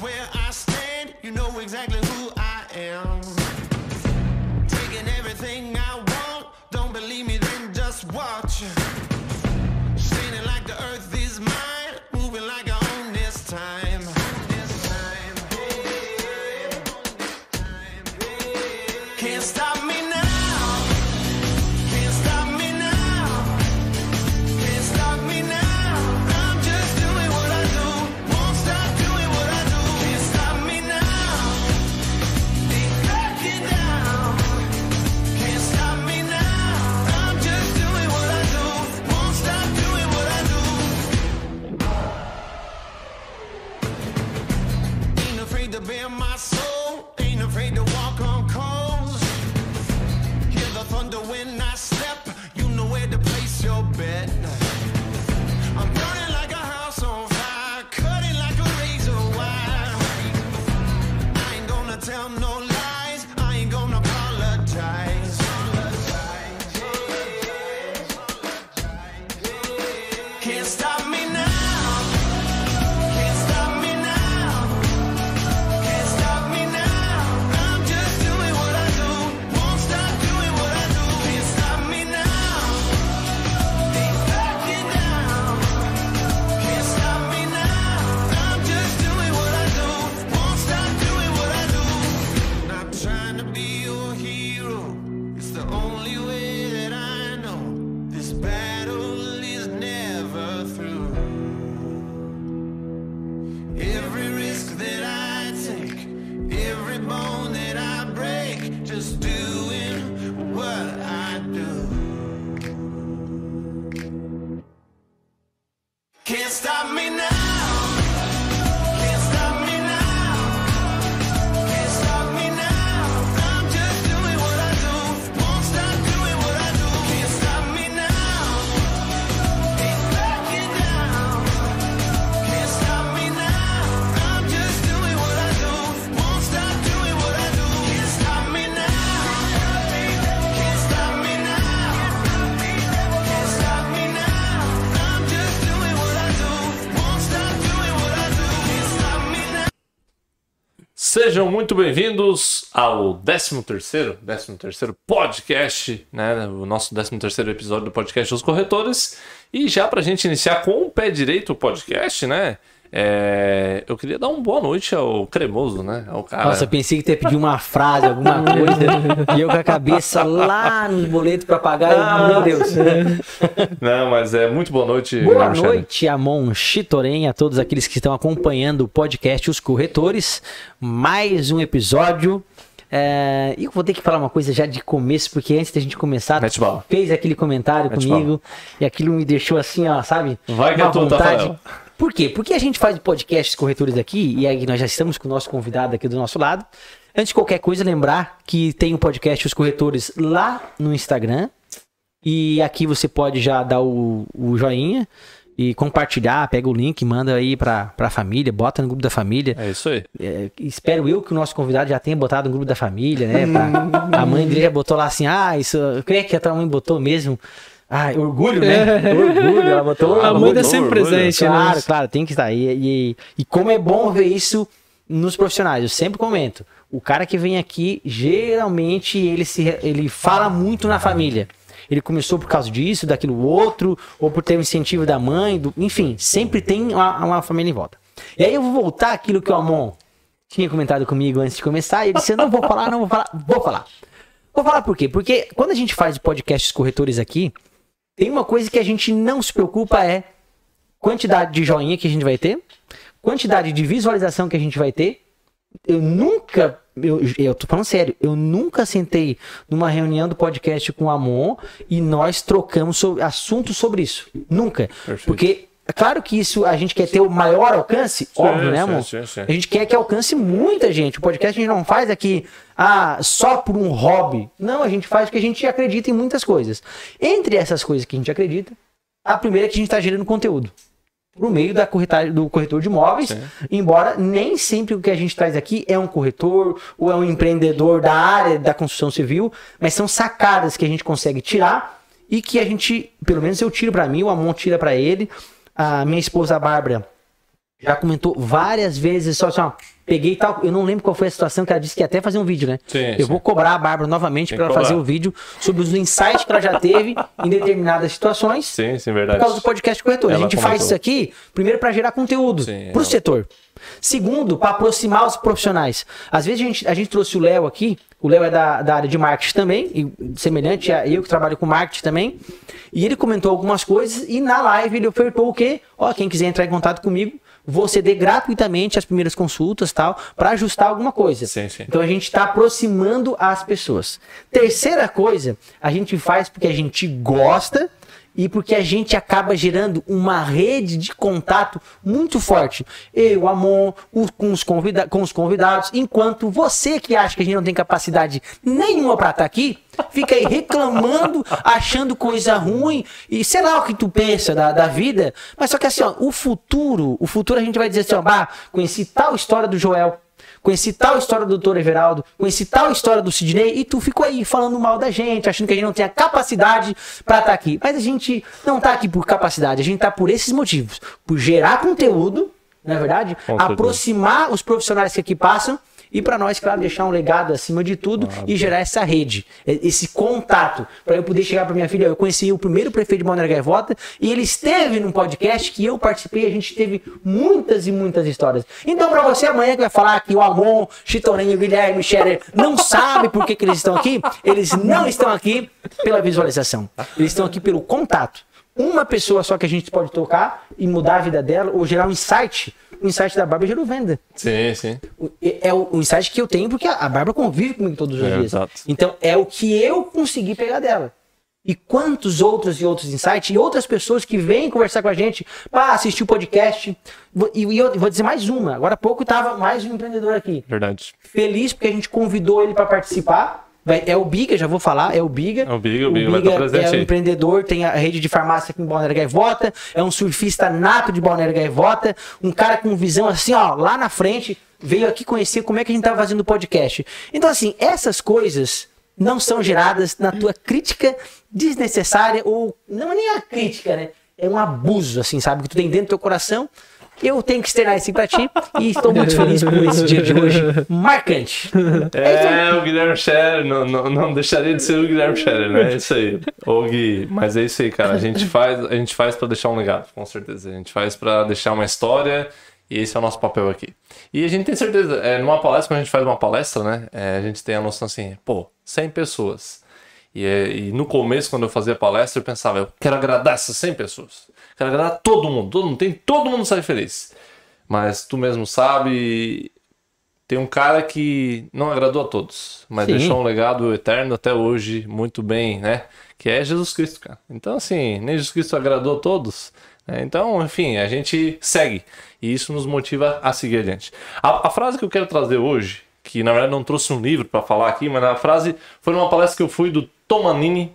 where Sejam muito bem-vindos ao 13 terceiro, 13 terceiro podcast, né? O nosso 13 terceiro episódio do podcast Os Corretores. E já pra gente iniciar com o pé direito o podcast, né? É, eu queria dar uma boa noite ao Cremoso, né? Ao cara. Nossa, eu pensei que tu ia pedir uma frase, alguma coisa. e eu com a cabeça lá nos boletos pra pagar. eu, meu Deus. Não, mas é muito boa noite, Boa Michele. noite, Amon Chitoren, a todos aqueles que estão acompanhando o podcast Os Corretores. Mais um episódio. É, E eu vou ter que falar uma coisa já de começo, porque antes da gente começar, fez aquele comentário Mete comigo e aquilo me deixou assim, ó, sabe? Vai que é tua, Tafarel. Por quê? Porque a gente faz o podcast Os Corretores aqui, e aí nós já estamos com o nosso convidado aqui do nosso lado. Antes de qualquer coisa, lembrar que tem o podcast Os Corretores lá no Instagram. E aqui você pode já dar o, o joinha e compartilhar, pega o link, manda aí pra, pra família, bota no grupo da família. É isso aí. É, espero eu que o nosso convidado já tenha botado no grupo da família, né? pra- a mãe dele já botou lá assim, ah, isso. Eu creio que a tua mãe botou mesmo. Ah, orgulho, né? Orgulho, ela botou. A ela mãe tá botou sempre orgulho. presente, né? Claro, claro, tem que estar. E, e, e como é bom ver isso nos profissionais, eu sempre comento. O cara que vem aqui, geralmente, ele, se, ele fala muito na família. Ele começou por causa disso, daquilo outro, ou por ter o incentivo da mãe, do, enfim, sempre tem uma, uma família em volta. E aí eu vou voltar àquilo que o Amon tinha comentado comigo antes de começar, e ele disse: não vou falar, não vou falar, vou falar. Vou falar por quê? Porque quando a gente faz podcasts corretores aqui, tem uma coisa que a gente não se preocupa é quantidade de joinha que a gente vai ter, quantidade de visualização que a gente vai ter. Eu nunca, eu, eu tô falando sério, eu nunca sentei numa reunião do podcast com o Amon e nós trocamos sobre, assuntos sobre isso. Nunca. Perfeito. Porque, é claro que isso a gente quer ter o maior alcance, óbvio, né, sim, Amon? sim, sim. A gente quer que alcance muita gente. O podcast a gente não faz aqui ah, só por um hobby. Não, a gente faz porque a gente acredita em muitas coisas. Entre essas coisas que a gente acredita, a primeira é que a gente está gerando conteúdo. Por meio da corretagem, do corretor de imóveis, embora nem sempre o que a gente traz aqui é um corretor ou é um empreendedor da área da construção civil, mas são sacadas que a gente consegue tirar e que a gente, pelo menos eu tiro pra mim, o Amon tira pra ele, a minha esposa Bárbara já comentou várias vezes, só assim, ó, peguei tal, eu não lembro qual foi a situação que ela disse que ia até fazer um vídeo, né? Sim, eu sim. vou cobrar a Bárbara novamente que ela fazer o vídeo sobre os insights que ela já teve em determinadas situações Sim, sim, por verdade. causa do podcast corretor. A Ela gente comentou. faz isso aqui, primeiro, para gerar conteúdo para o setor. Segundo, para aproximar os profissionais. Às vezes a gente, a gente trouxe o Léo aqui, o Léo é da, da área de marketing também, e semelhante a eu que trabalho com marketing também, e ele comentou algumas coisas e na live ele ofertou o quê? Ó, quem quiser entrar em contato comigo, vou ceder gratuitamente as primeiras consultas tal, para ajustar alguma coisa. Sim, sim. Então a gente está aproximando as pessoas. Terceira coisa, a gente faz porque a gente gosta e porque a gente acaba gerando uma rede de contato muito forte. Eu, Amon, o- com, os convida com os convidados, enquanto você que acha que a gente não tem capacidade nenhuma para estar aqui, fica aí reclamando, achando coisa ruim, e sei lá o que tu pensa da, da vida, mas só que assim, ó, o futuro, o futuro a gente vai dizer assim, ó, bah, conheci tal história do Joel, Conheci tal história do Dr. Everaldo, conheci tal história do Sidney, e tu ficou aí falando mal da gente, achando que a gente não tem a capacidade pra estar aqui. Mas a gente não tá aqui por capacidade, a gente tá por esses motivos. Por gerar conteúdo, não é verdade? Com certeza. Aproximar os profissionais que aqui passam e pra nós, claro, deixar um legado acima de tudo e gerar essa rede, esse contato, pra eu poder chegar pra minha filha. Eu conheci o primeiro prefeito de Balneário Gaivota e ele esteve num podcast que eu participei. A gente teve muitas e muitas histórias. Então, pra você amanhã que vai falar que o Amon, Chitorinho, Guilherme, Scherer não sabe por que, que eles estão aqui, eles não estão aqui pela visualização, eles estão aqui pelo contato. Uma pessoa só que a gente pode tocar e mudar a vida dela ou gerar um insight. O insight da Bárbara gerou venda. Sim, sim. É o, o insight que eu tenho, porque a Bárbara convive comigo todos os É, dias. exato. Então, é o que eu consegui pegar dela. E quantos outros e outros insights e outras pessoas que vêm conversar com a gente para assistir o podcast. E, e eu vou dizer mais uma. Agora há pouco estava mais um empreendedor aqui. Verdade. Feliz porque a gente convidou ele para participar. Vai- É o Biga, já vou falar, é o Biga. É o Biga, o Biga vai estar presente é um empreendedor, tem a rede de farmácia aqui em Balneário Gaivota, é um surfista nato de Balneário Gaivota, um cara com visão assim, ó, lá na frente, veio aqui conhecer como é que a gente tava fazendo o podcast. Então, assim, essas coisas não são geradas na tua crítica desnecessária, ou não é nem a crítica, né? É um abuso, assim, sabe? Que tu tem dentro do teu coração. Eu tenho que externar isso pra ti e estou muito feliz por esse dia de hoje marcante. É. É, o Guilherme Scherer, não, não, não deixaria de ser o Guilherme Scherer, né? É isso aí. Ô Gui, mas é isso aí, cara. A gente faz, a gente faz pra deixar um legado, com certeza. A gente faz pra deixar uma história e esse é o nosso papel aqui. E a gente tem certeza, é, numa palestra, quando a gente faz uma palestra, né? é, a gente tem a noção assim, pô, 100 pessoas. E, é, e no começo, quando eu fazia palestra, eu pensava, eu quero agradar essas 100 pessoas. Quero agradar todo mundo, todo mundo, tem todo mundo sai feliz. Mas tu mesmo sabe, tem um cara que não agradou a todos, mas Sim. deixou um legado eterno até hoje, muito bem, né? Que é Jesus Cristo, cara. Então, assim, nem Jesus Cristo agradou a todos. né? Então, enfim, a gente segue. E isso nos motiva a seguir adiante. A, a frase que eu quero trazer hoje, que na verdade não trouxe um livro para falar aqui, mas a frase foi numa palestra que eu fui do Tomanini,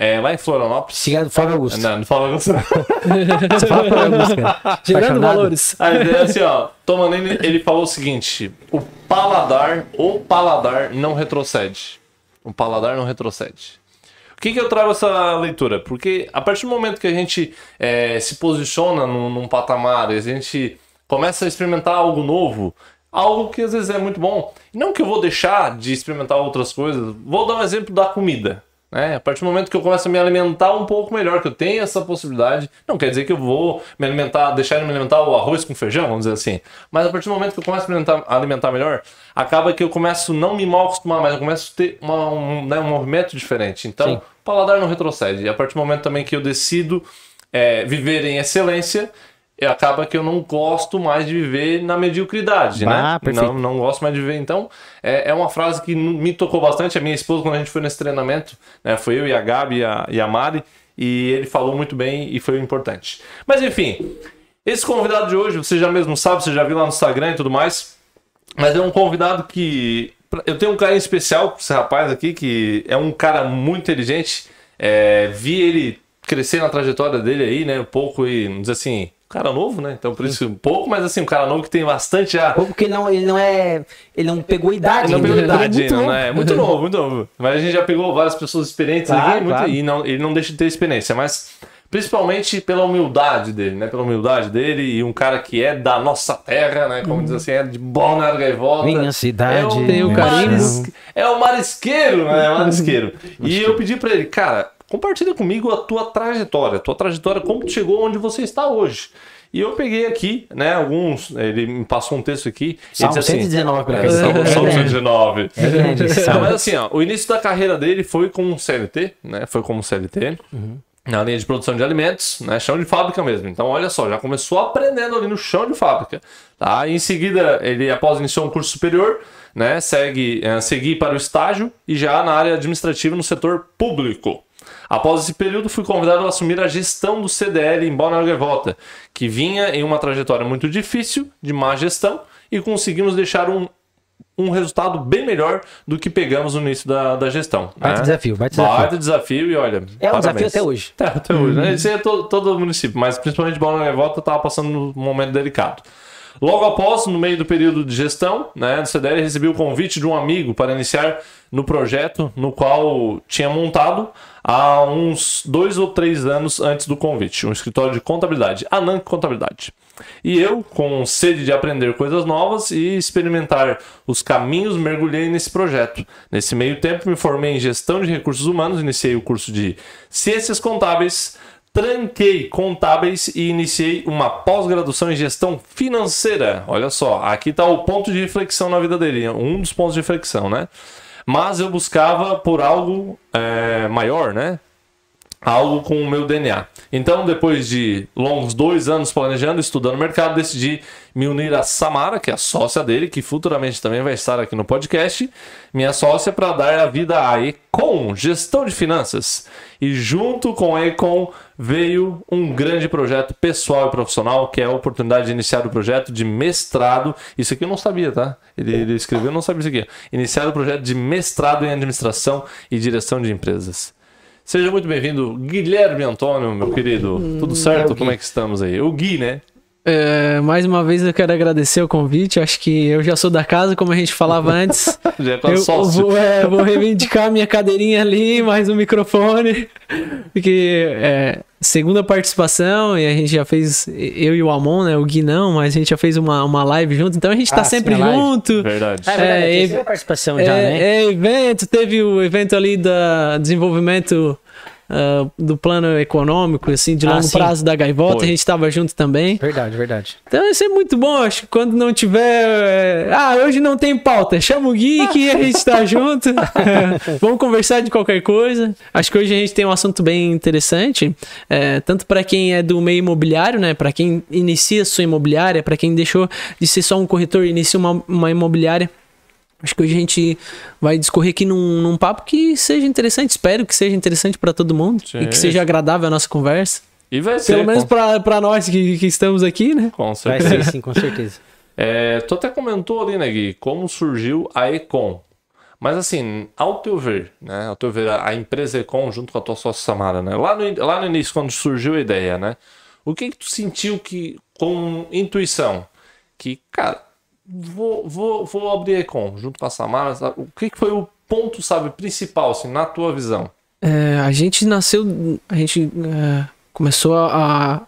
é, lá em Florianópolis. Siga do Flávio Augusto. Não, não fala fala Flávio Augusto, cara. Gerando valores. A ideia é assim, ó. Tomanini, ele falou o seguinte: o paladar, o paladar não retrocede. O paladar não retrocede. O que, que eu trago essa leitura? Porque a partir do momento que a gente é, se posiciona num, num patamar, a gente começa a experimentar algo novo, algo que às vezes é muito bom. Não que eu vou deixar de experimentar outras coisas. Vou dar um exemplo da comida. Né? A partir do momento que eu começo a me alimentar um pouco melhor, que eu tenho essa possibilidade, não quer dizer que eu vou me alimentar, deixar de me alimentar o arroz com feijão, vamos dizer assim. Mas a partir do momento que eu começo a me alimentar, alimentar melhor, acaba que eu começo não me mal acostumar, mas eu começo a ter uma- um, né, um movimento diferente. Então, Sim. o paladar não retrocede. E a partir do momento também que eu decido é, viver em excelência, acaba que eu não gosto mais de viver na mediocridade, Bah, né? perfeito. Não, não gosto mais de viver. Então, é, é uma frase que me tocou bastante. A minha esposa, quando a gente foi nesse treinamento, né, foi eu e a Gabi e a, e a Mari, e ele falou muito bem e foi importante. Mas enfim, esse convidado de hoje, você já mesmo sabe, você já viu lá no Instagram e tudo mais, mas é um convidado que. Eu tenho um carinho especial com esse rapaz aqui, que é um cara muito inteligente. É, vi ele crescer na trajetória dele aí, né? Um pouco e, vamos dizer assim, cara novo, né? Então por isso um pouco, mas assim, um cara novo que tem bastante já. Ou porque ele não, ele não é. Ele não pegou idade. Ele não pegou ainda. idade é muito né? É muito novo, muito novo. Mas a gente já pegou várias pessoas experientes Claro, aqui muito- claro. e não, ele não deixa de ter experiência, mas principalmente pela humildade dele, né? Pela humildade dele e um cara que é da nossa terra, né? Como diz assim, é de Balneário Gaivota. Minha cidade, É o, Tem o maris- É o marisqueiro, né? É o marisqueiro. e eu pedi pra ele, cara, compartilha comigo a tua trajetória. A tua trajetória, como tu chegou onde você está hoje. E eu peguei aqui, né, alguns. Ele me passou um texto aqui. ele Salmo disse assim, 119, pela é, questão. Salmo- É Salmo grande. 119. É esse Não, salmo. mas assim, ó, o início da carreira dele foi como CLT, né? Foi como CLT. Uhum. Na linha de produção de alimentos, né? Chão de fábrica mesmo. Então, olha só, já começou aprendendo ali no chão de fábrica. Tá? E em seguida, ele, após iniciar um curso superior, né? Segue, eh, seguir para o estágio e já na área administrativa no setor público. Após esse período, fui convidado a assumir a gestão do CDL em Gaivota, que vinha em uma trajetória muito difícil, de má gestão, e conseguimos deixar um, um resultado bem melhor do que pegamos no início da, da gestão. Baita né? desafio, baita desafio. Baita desafio e olha. É um parabéns. desafio até hoje. É, até hoje, né? Isso é todo, todo o município, mas principalmente Gaivota estava passando um momento delicado. Logo após, no meio do período de gestão, né, do CDL, recebi o convite de um amigo para iniciar no projeto no qual tinha montado há uns dois ou três anos antes do convite, um escritório de contabilidade, Ananc Contabilidade. E eu, com sede de aprender coisas novas e experimentar os caminhos, mergulhei nesse projeto. Nesse meio tempo, me formei em gestão de recursos humanos, iniciei o curso de ciências contábeis, tranquei contábeis e iniciei uma pós-graduação em gestão financeira. Olha só, aqui está o ponto de reflexão na vida dele, um dos pontos de reflexão, né? Mas eu buscava por algo é, maior, né? algo com o meu DNA. Então, depois de longos dois anos planejando, estudando o mercado, decidi me unir a Samara, que é a sócia dele, que futuramente também vai estar aqui no podcast, minha sócia, para dar a vida à Econ, gestão de finanças. E junto com a Econ veio um grande projeto pessoal e profissional, que é a oportunidade de iniciar o projeto de mestrado. Isso aqui eu não sabia, tá? Ele, ele escreveu, eu não sabia isso aqui. Iniciar o projeto de mestrado em administração e direção de empresas. Seja muito bem-vindo, Guilherme Antônio, meu querido. Tudo certo? Como é que estamos aí? O Gui, né? É, mais uma vez eu quero agradecer o convite. Acho que eu já sou da casa, como a gente falava antes. Já é Eu, sócio. vou, é, vou reivindicar a minha cadeirinha ali, mais um microfone. Porque é, segunda participação, e a gente já fez, eu e o Amon, né? O Gui não, mas a gente já fez uma, uma live junto, então a gente tá Ah, sim, sempre live. junto. Verdade. É verdade, É, terceira participação já, é, né? é evento, teve o evento ali da desenvolvimento ah, do plano econômico, assim, de Ah, longo sim. prazo da Gaivota, Foi. a gente tava junto também. Verdade, verdade. Então isso é muito bom, acho que quando não tiver. é, Ah, hoje não tem pauta, chama o Gui que a gente tá junto. Vamos conversar de qualquer coisa. Acho que hoje a gente tem um assunto bem interessante, é, tanto para quem é do meio imobiliário, né? Para quem inicia sua imobiliária, para quem deixou de ser só um corretor e inicia uma, uma imobiliária. Acho que hoje a gente vai discorrer aqui num, num papo que seja interessante. Espero que seja interessante para todo mundo Sim. e que seja agradável a nossa conversa. E vai ser. Pelo menos com, pra para nós que, que estamos aqui, né? com Vai certeza. ser sim, com certeza. É, tu até comentou ali, né, Gui, como surgiu a Econ. Mas assim, ao teu ver, né? Ao teu ver, a empresa Econ junto com a tua sócia Samara, né? Lá no, lá no início, quando surgiu a ideia, né? O que que tu sentiu que, com intuição, que, cara, vou, vou, vou abrir a Econ junto com a Samara, o que que foi o ponto, sabe, principal, assim, na tua visão? É, a gente nasceu, a gente é, começou a,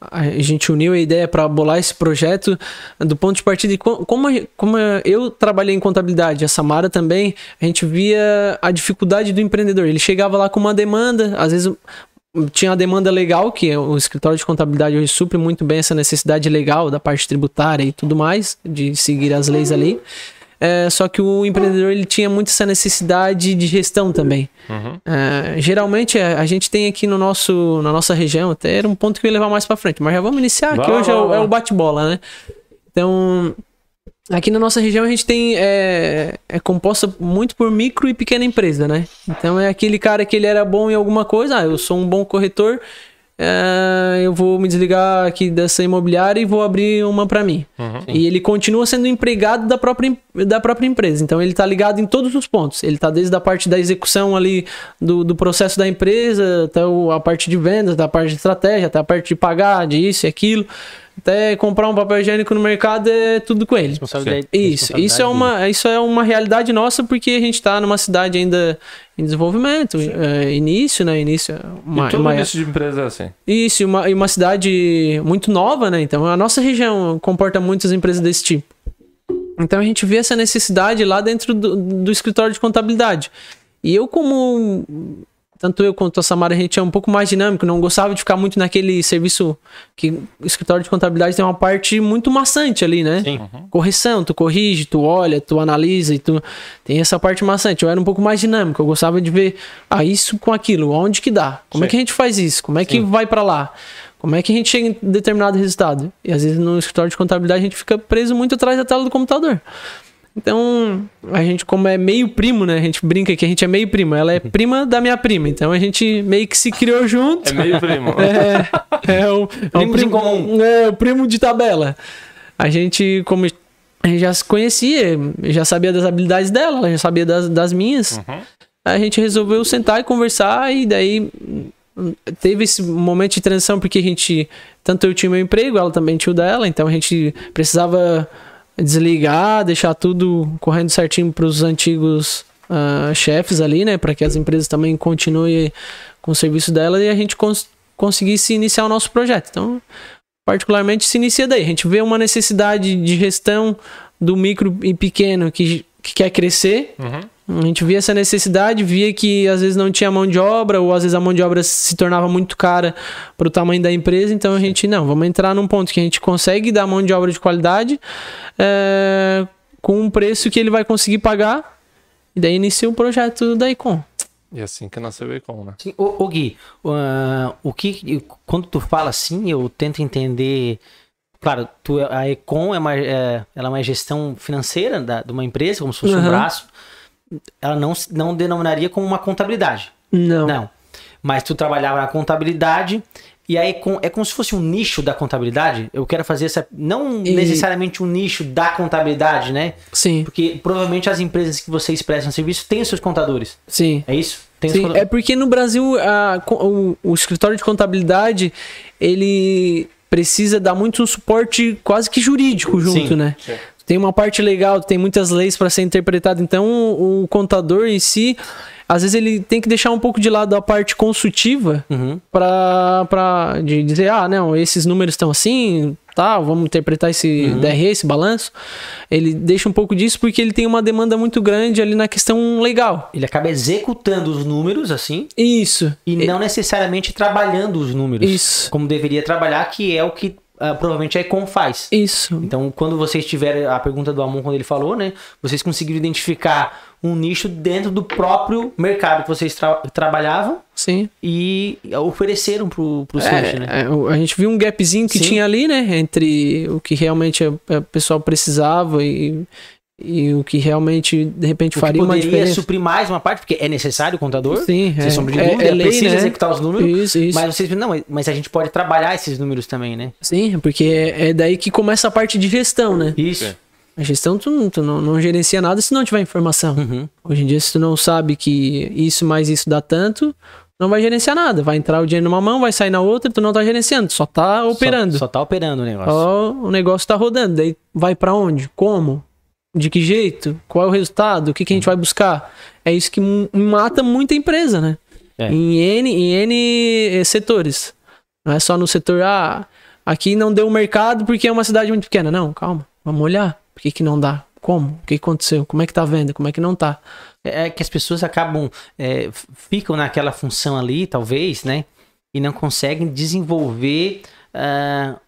a gente uniu a ideia para bolar esse projeto do ponto de partida de co- como, a- como eu trabalhei em contabilidade, a Samara também, a gente via a dificuldade do empreendedor. Ele chegava lá com uma demanda, às vezes tinha uma demanda legal, que é o escritório de contabilidade hoje supre muito bem essa necessidade legal da parte tributária e tudo mais, de seguir as leis ali. É, só que o empreendedor ele tinha muito essa necessidade de gestão também. É, geralmente a, a gente tem aqui no nosso, na nossa região, até era um ponto que eu ia levar mais pra frente, mas já vamos iniciar, Vai que hoje é vai o, lá. é o bate-bola, né? Então, aqui na nossa região a gente tem. É, é composta muito por micro e pequena empresa, né? Então é aquele cara que ele era bom em alguma coisa, ah, eu sou um bom corretor. é, eu vou me desligar aqui dessa imobiliária e vou abrir uma para mim. E ele continua sendo empregado da própria, da própria empresa. Então ele tá ligado em todos os pontos. Ele tá desde a parte da execução ali do, do processo da empresa, até a parte de vendas, da parte de estratégia, até a parte de pagar, de isso e aquilo. Até comprar um papel higiênico no mercado é tudo com ele. Responsabilidade- Isso, isso é uma, isso é uma realidade nossa porque a gente está numa cidade ainda em desenvolvimento, é, início, né? Início, uma, e todo uma- início de empresa é assim. isso, e uma, uma cidade muito nova, né? Então a nossa região comporta muitas empresas desse tipo. Então a gente vê essa necessidade lá dentro do, do escritório de contabilidade. E eu, como. Tanto eu quanto a Samara, a gente é um pouco mais dinâmico, não gostava de ficar muito naquele serviço que o escritório de contabilidade tem uma parte muito maçante ali, né? Sim. Correção, tu corrige, tu olha, tu analisa e tu tem essa parte maçante. Eu era um pouco mais dinâmico, eu gostava de ver ah, isso com aquilo, onde que dá? Como é Sim. que a gente faz isso? Como é que vai pra lá? Como é que a gente chega em determinado resultado? E às vezes no escritório de contabilidade a gente fica preso muito atrás da tela do computador. Então, a gente, como é meio primo, né? A gente brinca que a gente é meio primo. Ela é prima da minha prima. Então a gente meio que se criou junto. É meio primo. É, é o, é em primo, comum. É, o primo de tabela. A gente, como a gente já se conhecia, já sabia das habilidades dela, ela já sabia das, das minhas. A gente resolveu sentar e conversar, e daí teve esse momento de transição, porque a gente, tanto eu tinha meu emprego, ela também tinha o dela, então a gente precisava desligar, deixar tudo correndo certinho para os antigos ah, chefes ali, né, para que as empresas também continuem com o serviço dela e a gente cons conseguisse iniciar o nosso projeto. Então, particularmente se inicia daí. A gente vê uma necessidade de gestão do micro e pequeno que, que quer crescer. A gente via essa necessidade, via que às vezes não tinha mão de obra, ou às vezes a mão de obra se tornava muito cara para o tamanho da empresa. Então a gente, não, vamos entrar num ponto que a gente consegue dar mão de obra de qualidade é, com um preço que ele vai conseguir pagar. E daí inicia o projeto da Icon. E assim que nasceu o Econ, né? Sim, ô, ô Gui, ah, o que, quando tu fala assim, eu tento entender. Claro, tu, a Econ é uma, é, ela é uma gestão financeira da, de uma empresa, como se fosse um Uhum. braço. Ela não, não denominaria como uma contabilidade. Não. Não. Mas tu trabalhava na contabilidade e aí com, é como se fosse um nicho da contabilidade. Eu quero fazer essa. Não E- necessariamente um nicho da contabilidade, né? Sim, Porque provavelmente as empresas que vocês prestam serviço têm os seus contadores. sim. É isso? Sim, é porque no Brasil a- o, o escritório de contabilidade ele precisa dar muito um suporte quase que jurídico junto, Sim, né? sim. Tem uma parte legal, tem muitas leis para ser interpretada, então o, contador em si, às vezes ele tem que deixar um pouco de lado a parte consultiva Uhum. para para de dizer, ah, não, esses números estão assim, tá, vamos interpretar esse Uhum. DRE, esse balanço. Ele deixa um pouco disso porque ele tem uma demanda muito grande ali na questão legal. Ele acaba executando os números, assim, Isso. e não necessariamente trabalhando os números. Isso. Como deveria trabalhar, que é o que ah, provavelmente a Econ faz. Isso. Então, quando vocês tiverem a pergunta do Amon, quando ele falou, né? Vocês conseguiram identificar um nicho dentro do próprio mercado que vocês tra- trabalhavam Sim. e ofereceram pro, pro cliente, né? É, é, o- a gente viu um gapzinho que Sim. tinha ali, né? Entre o que realmente o pessoal precisava e, e o que realmente, de repente, O que faria uma poderia diferença. suprir mais uma parte, porque é necessário o contador. Sim, sem é, sombra de é- dúvida, é lei, precisa né? executar os números. Isso, isso. Mas vocês não, mas a gente pode trabalhar esses números também, né? Sim, porque é, é daí que começa a parte de gestão, né? Isso. A gestão, tu, não- tu não, não gerencia nada se não tiver informação. Uhum. Hoje em dia, se tu não sabe que isso mais isso dá tanto, não vai gerenciar nada. Vai entrar o dinheiro numa mão, vai sair na outra, tu não tá gerenciando, tu só tá operando. Só, só tá operando o negócio. Ó, o negócio tá rodando. Daí vai pra onde? Como? De que jeito? Qual é o resultado? O que, que a gente vai buscar? É isso que mata muita empresa, né? É. Em, N, em N eh, setores. Não é só no setor, ah, aqui não deu mercado porque é uma cidade muito pequena. Não, calma. Vamos olhar. Por que, que não dá? Como? O que aconteceu? Como é que tá a venda? Como é que não tá? É que as pessoas acabam, é, ficam naquela função ali, talvez, né? E não conseguem desenvolver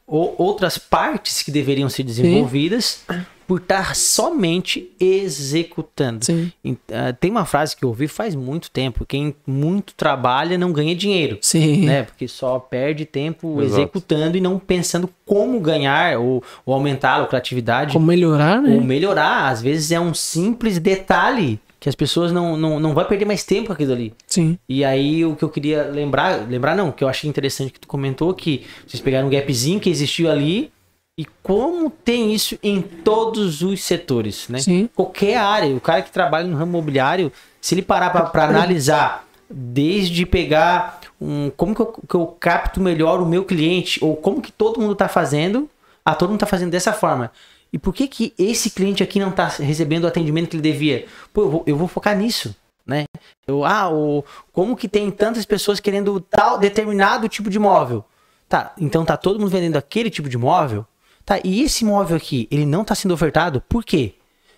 o- outras partes que deveriam ser desenvolvidas por estar somente executando. Sim. Ah, tem uma frase que eu ouvi faz muito tempo: quem muito trabalha não ganha dinheiro. Sim. Né? Porque só perde tempo Exato. executando e não pensando como ganhar ou, ou aumentar a lucratividade Como melhorar, né? ou melhorar. Às vezes é um simples detalhe que as pessoas não, não, não vão perder mais tempo com aquilo ali. Sim. E aí o que eu queria lembrar, lembrar não, que eu achei interessante que tu comentou que vocês pegaram um gapzinho que existiu ali e como tem isso em todos os setores, né? Sim. Qualquer área, o cara que trabalha no ramo imobiliário, se ele parar para analisar desde pegar um como que eu, que eu capto melhor o meu cliente ou como que todo mundo tá fazendo, ah, todo mundo tá fazendo dessa forma. E por que que esse cliente aqui não tá recebendo o atendimento que ele devia? Pô, eu vou, eu vou focar nisso, né? Eu, ah, o, como que tem tantas pessoas querendo tal determinado tipo de móvel? Tá, então tá todo mundo vendendo aquele tipo de móvel? Tá, e esse móvel aqui, ele não tá sendo ofertado? Por quê?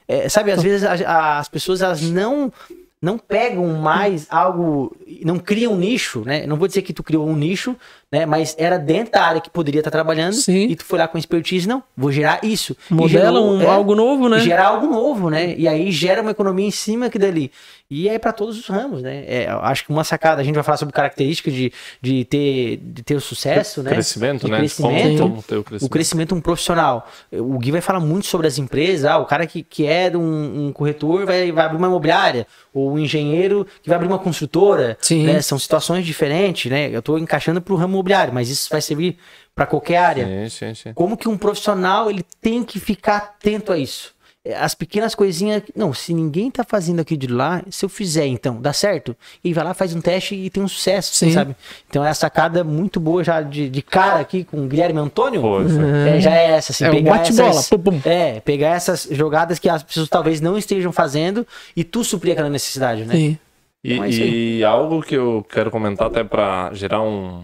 É, sabe, às vezes a- a- as pessoas elas não não pegam mais algo, não criam um nicho, né? Não vou dizer que tu criou um nicho, né? Mas era dentro da área que poderia estar trabalhando Sim. e tu foi lá com expertise, não, vou gerar isso. Modela gerou, um, é, algo novo, né? gerar algo novo, né? E aí gera uma economia em cima que dali. E é para todos os ramos, né? É, eu acho que uma sacada, a gente vai falar sobre características de, de, ter, de ter o sucesso, né? Crescimento, De né? Crescimento, Como, como ter o o crescimento. crescimento um profissional. O Gui vai falar muito sobre as empresas. Ah, o cara que, que é um, um corretor vai, vai abrir uma imobiliária. Ou o engenheiro que vai abrir uma construtora. Sim. né? São situações diferentes, né? Eu estou encaixando para o ramo imobiliário, mas isso vai servir para qualquer área. Sim, sim, sim. Como que um profissional ele tem que ficar atento a isso? É, As pequenas coisinhas. Não, se ninguém tá fazendo aqui de lá, se eu fizer, então, dá certo? E vai lá, faz um teste e tem um sucesso, Sim. sabe? Então é a sacada muito boa já de, de cara aqui com o Guilherme Antônio. Foi. É, já é essa, assim, É pegar bate-bola, essas, pum, pum. É, pegar essas jogadas que as pessoas talvez não estejam fazendo e tu suprir aquela necessidade, né? Sim. E, Então é isso e algo que eu quero comentar até para gerar um-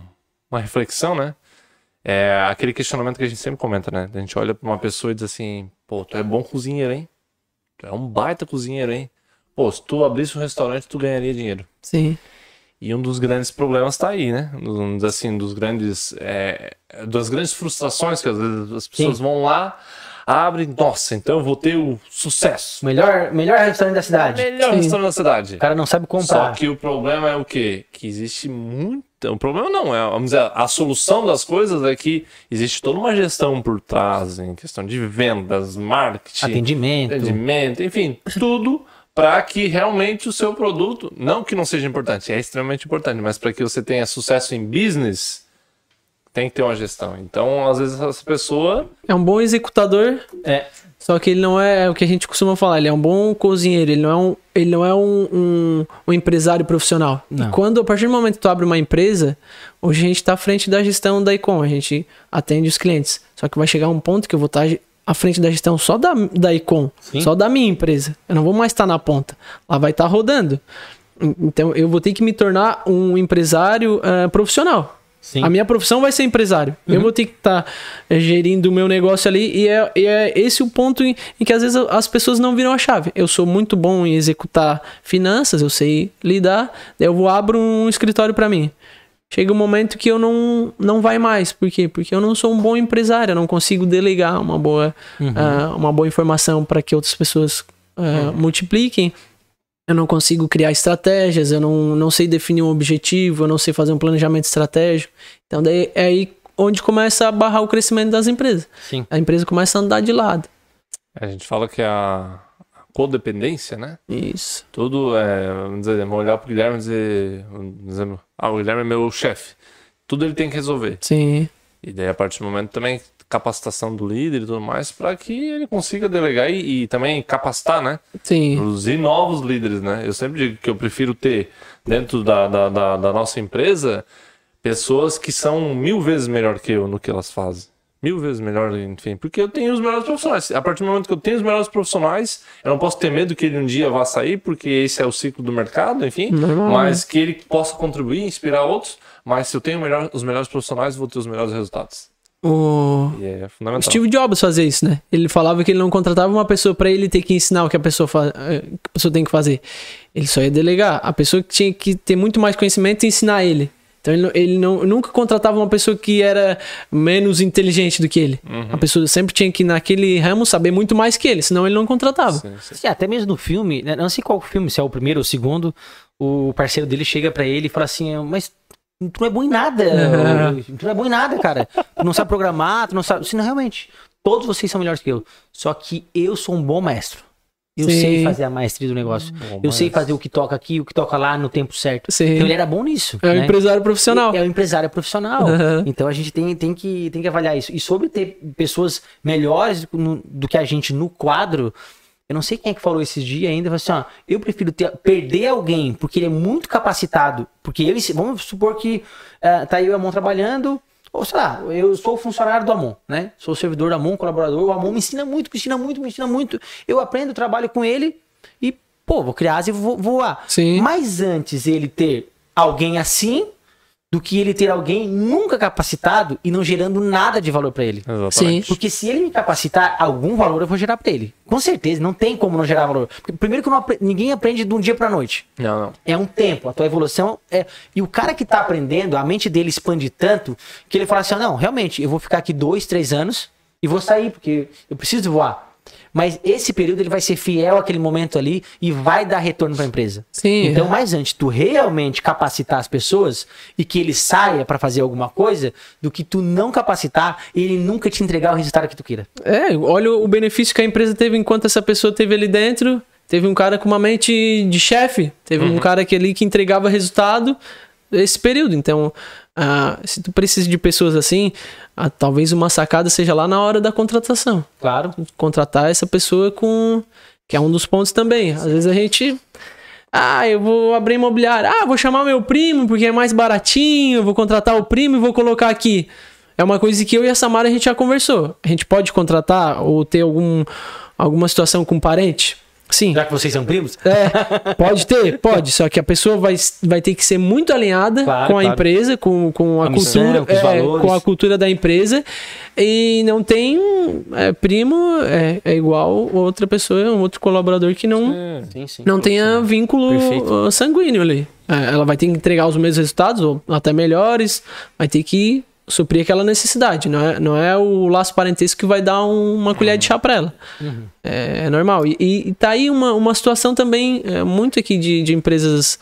uma reflexão, né? É aquele questionamento que a gente sempre comenta, né? A gente olha pra uma pessoa e diz assim, pô, tu é bom cozinheiro, hein? Tu é um baita cozinheiro, hein? Pô, se tu abrisse um restaurante, tu ganharia dinheiro. Sim. E um dos grandes problemas tá aí, né? Um dos, assim, dos grandes, é, das grandes frustrações que às vezes as pessoas vão lá, abrem, nossa, então eu vou ter o sucesso. Melhor, melhor restaurante da cidade. Melhor Sim. restaurante da cidade. O cara não sabe Só comprar. que o problema é o quê? Que existe muito. O problema não é, vamos dizer, a solução das coisas é que existe toda uma gestão por trás, em questão de vendas, marketing, Atendimento. atendimento, enfim, tudo para que realmente o seu produto, não que não seja importante, é extremamente importante, mas para que você tenha sucesso em business, tem que ter uma gestão. Então, às vezes essa pessoa É um bom executador, É. só que ele não é o que a gente costuma falar, ele é um bom cozinheiro, ele não é um, ele não é um, um, um empresário profissional. Não. E quando, a partir do momento que tu abre uma empresa, hoje a gente tá à frente da gestão da Icon, a gente atende os clientes. Só que vai chegar um ponto que eu vou estar à frente da gestão só da, da Icon, Sim. só da minha empresa. Eu não vou mais estar na ponta. Lá vai estar rodando. Então eu vou ter que me tornar um empresário ah, profissional. Sim. A minha profissão vai ser empresário. Uhum. Eu vou ter que estar gerindo o meu negócio ali. E é, e é esse o ponto em, em que às vezes as pessoas não viram a chave. Eu sou muito bom em executar finanças, eu sei lidar. Eu vou abro um escritório para mim. Chega um momento que eu não, não vai mais. Por quê? Porque eu não sou um bom empresário. Eu não consigo delegar uma boa, Uhum. ah, uma boa informação para que outras pessoas ah, multipliquem. Eu não consigo criar estratégias, eu não, não sei definir um objetivo, eu não sei fazer um planejamento estratégico. Então, daí é aí onde começa a barrar o crescimento das empresas. Sim. A empresa começa a andar de lado. a gente fala que a codependência, né? Isso. Tudo é, vamos dizer, vamos olhar pro Guilherme e dizer, dizer, ah, o Guilherme é meu chefe. Tudo ele tem que resolver. Sim. E daí, a partir do momento também, capacitação do líder e tudo mais, para que ele consiga delegar e, e também capacitar, né? Sim. Produzir novos líderes, né? Eu sempre digo que eu prefiro ter dentro da, da, da, da nossa empresa pessoas que são mil vezes melhor que eu no que elas fazem. Mil vezes melhor, enfim, porque eu tenho os melhores profissionais. A partir do momento que eu tenho os melhores profissionais, eu não posso ter medo que ele um dia vá sair, porque esse é o ciclo do mercado, enfim. Mas que ele possa contribuir, inspirar outros. Mas se eu tenho melhor- os melhores profissionais, vou ter os melhores resultados. O E é fundamental. Steve Jobs fazia isso, né? Ele falava que ele não contratava uma pessoa pra ele ter que ensinar o que a pessoa, fa- eh, que a pessoa tem que fazer. Ele só ia delegar. A pessoa que tinha que ter muito mais conhecimento e ensinar ele. Então ele, não- ele não, nunca contratava uma pessoa que era menos inteligente do que ele. A pessoa sempre tinha que, naquele ramo, saber muito mais que ele, senão ele não contratava. Sim, sim. Sim, até mesmo no filme, né, não sei qual filme, se é o primeiro ou o segundo, o parceiro dele chega pra ele e fala assim, mas tu não é bom em nada, tu não é bom em nada, cara. Tu não sabe programar, tu não sabe... Sim, não, realmente, todos vocês são melhores que eu, só que eu sou um bom mestre. Eu Sim. sei fazer a maestria do negócio. Bom, Eu sei mas- fazer o que toca aqui, o que toca lá no tempo certo. Sim. Então ele era bom nisso. É um né? empresário profissional. É o empresário profissional. Aham. Então a gente tem, tem, que, tem que avaliar isso. E sobre ter pessoas melhores no- do que a gente no quadro, eu não sei quem é que falou esses dias ainda, falou assim, ó, eu prefiro ter- perder alguém porque ele é muito capacitado, porque ele, vamos supor que ah, tá eu e o Amon trabalhando, ou sei lá, eu sou funcionário do Amon, né? Sou servidor do Amon, colaborador, o Amon me ensina muito, me ensina muito, me ensina muito. Eu aprendo, trabalho com ele e, pô, vou criar asa e vou voar. Sim. Mas antes ele ter alguém assim do que ele ter alguém nunca capacitado e não gerando nada de valor pra ele. Exatamente. Porque se ele me capacitar, algum valor eu vou gerar pra ele. Com certeza, não tem como não gerar valor. Porque, primeiro que não ninguém aprende de um dia pra noite. Não, não. É um tempo, a tua evolução é. E o cara que tá aprendendo, a mente dele expande tanto que ele fala assim: "Ah, não, realmente, eu vou ficar aqui dois, três anos e vou sair, porque eu preciso voar. Mas esse período ele vai ser fiel àquele momento ali e vai dar retorno pra empresa. Sim. Então, mais antes, tu realmente capacitar as pessoas e que ele saia pra fazer alguma coisa, do que tu não capacitar e ele nunca te entregar o resultado que tu queira. É, olha o benefício que a empresa teve enquanto essa pessoa teve ali dentro. Teve um cara com uma mente de chefe, teve um cara que ali que entregava resultado esse período. Então, ah, se tu precisa de pessoas assim, ah, talvez uma sacada seja lá na hora da contratação. Claro. Contratar essa pessoa com. que é um dos pontos também. Às vezes a gente. Ah, eu vou abrir imobiliário. Ah, vou chamar meu primo porque é mais baratinho. Vou contratar o primo e vou colocar aqui. É uma coisa que eu e a Samara a gente já conversou. A gente pode contratar ou ter algum, alguma situação com um parente? Sim. Já que vocês são primos, É, pode ter, pode. Só que a pessoa vai, vai ter que ser muito alinhada Claro, com a claro. empresa, com, com a, A missão, cultura, com os é, com a cultura da empresa. E não tem é, primo, é, é igual outra pessoa, um outro colaborador que não, É. sim, sim. não tenha vínculo Perfeito. uh, sanguíneo ali. É, ela vai ter que entregar os mesmos resultados, ou até melhores, vai ter que suprir aquela necessidade. Não é, não é o laço parentesco que vai dar um- uma colher de chá pra ela. É, é normal. E, e, tá aí uma, uma situação também é, muito aqui de, de empresas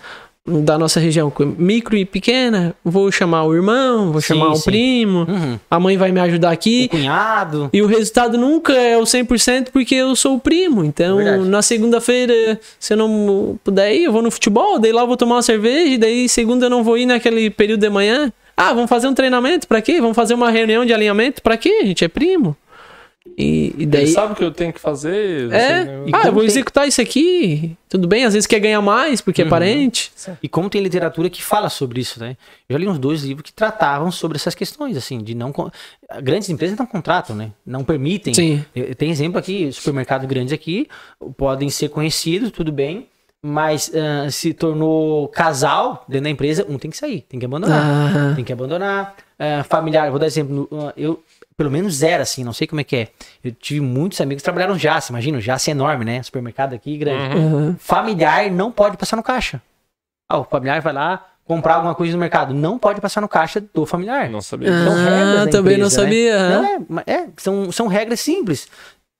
da nossa região, micro e pequena. Vou chamar o irmão, vou Sim, chamar o sim. primo, Uhum. a mãe vai me ajudar O aqui. cunhado. E o resultado nunca é o 100% porque eu sou o primo. Então, Verdade. na segunda-feira, se eu não puder ir, eu vou no futebol, daí lá eu vou tomar uma cerveja, e daí segunda eu não vou ir naquele período de manhã. Ah, vamos fazer um treinamento? Pra quê? Vamos fazer uma reunião de alinhamento? Pra quê? A gente é primo. E, e Ele daí. sabe o que eu tenho que fazer? É, Você- E ah, eu vou tem- executar isso aqui. Tudo bem, às vezes quer ganhar mais porque é parente. E como tem literatura que fala sobre isso, né? Eu já li uns dois livros que tratavam sobre essas questões, assim, de não. Grandes empresas não contratam, né? Não permitem. Sim. Tem exemplo aqui, supermercados grandes aqui podem ser conhecidos, tudo bem, mas ah, se tornou casal dentro da empresa, um tem que sair, tem que abandonar. Ah, Tem que abandonar. Ah, familiar, vou dar exemplo. ah, Eu, pelo menos zero, assim, não sei como é que é. Eu tive muitos amigos que trabalharam no Jace, imagina, o Jace é enorme, né? Supermercado aqui grande. aham. Familiar não pode passar no caixa. Ah, o familiar vai lá comprar alguma coisa no mercado. Não pode passar no caixa do familiar. Não sabia. São Ah, também não empresa, né? sabia, Não, é, mas é, são, são regras simples.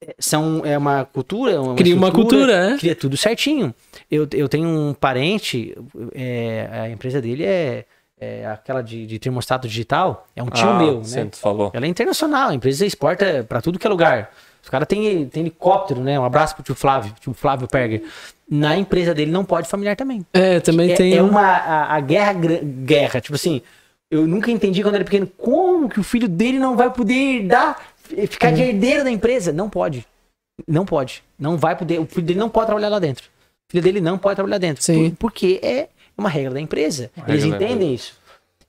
É, São, é uma cultura. Uma Cria uma cultura, é. Cria tudo certinho. Eu, eu tenho um parente, é, a empresa dele é, é aquela de, de termostato digital. É um tio Ah, meu, sim, né? falou. Ela é internacional, a empresa exporta pra tudo que é lugar. Os caras têm tem helicóptero, né? Um abraço pro tio Flávio, tio Flávio Perger. Na empresa dele não pode familiar também. É, também é, tem. é um- uma a, a guerra guerra, tipo assim, eu nunca entendi quando era pequeno como que o filho dele não vai poder dar ficar Uhum. de herdeiro da empresa, não pode. Não pode. Não vai poder, o filho dele não pode trabalhar lá dentro. O filho dele não pode trabalhar dentro, Sim. Por- porque é uma regra da empresa. Uma Eles entendem isso.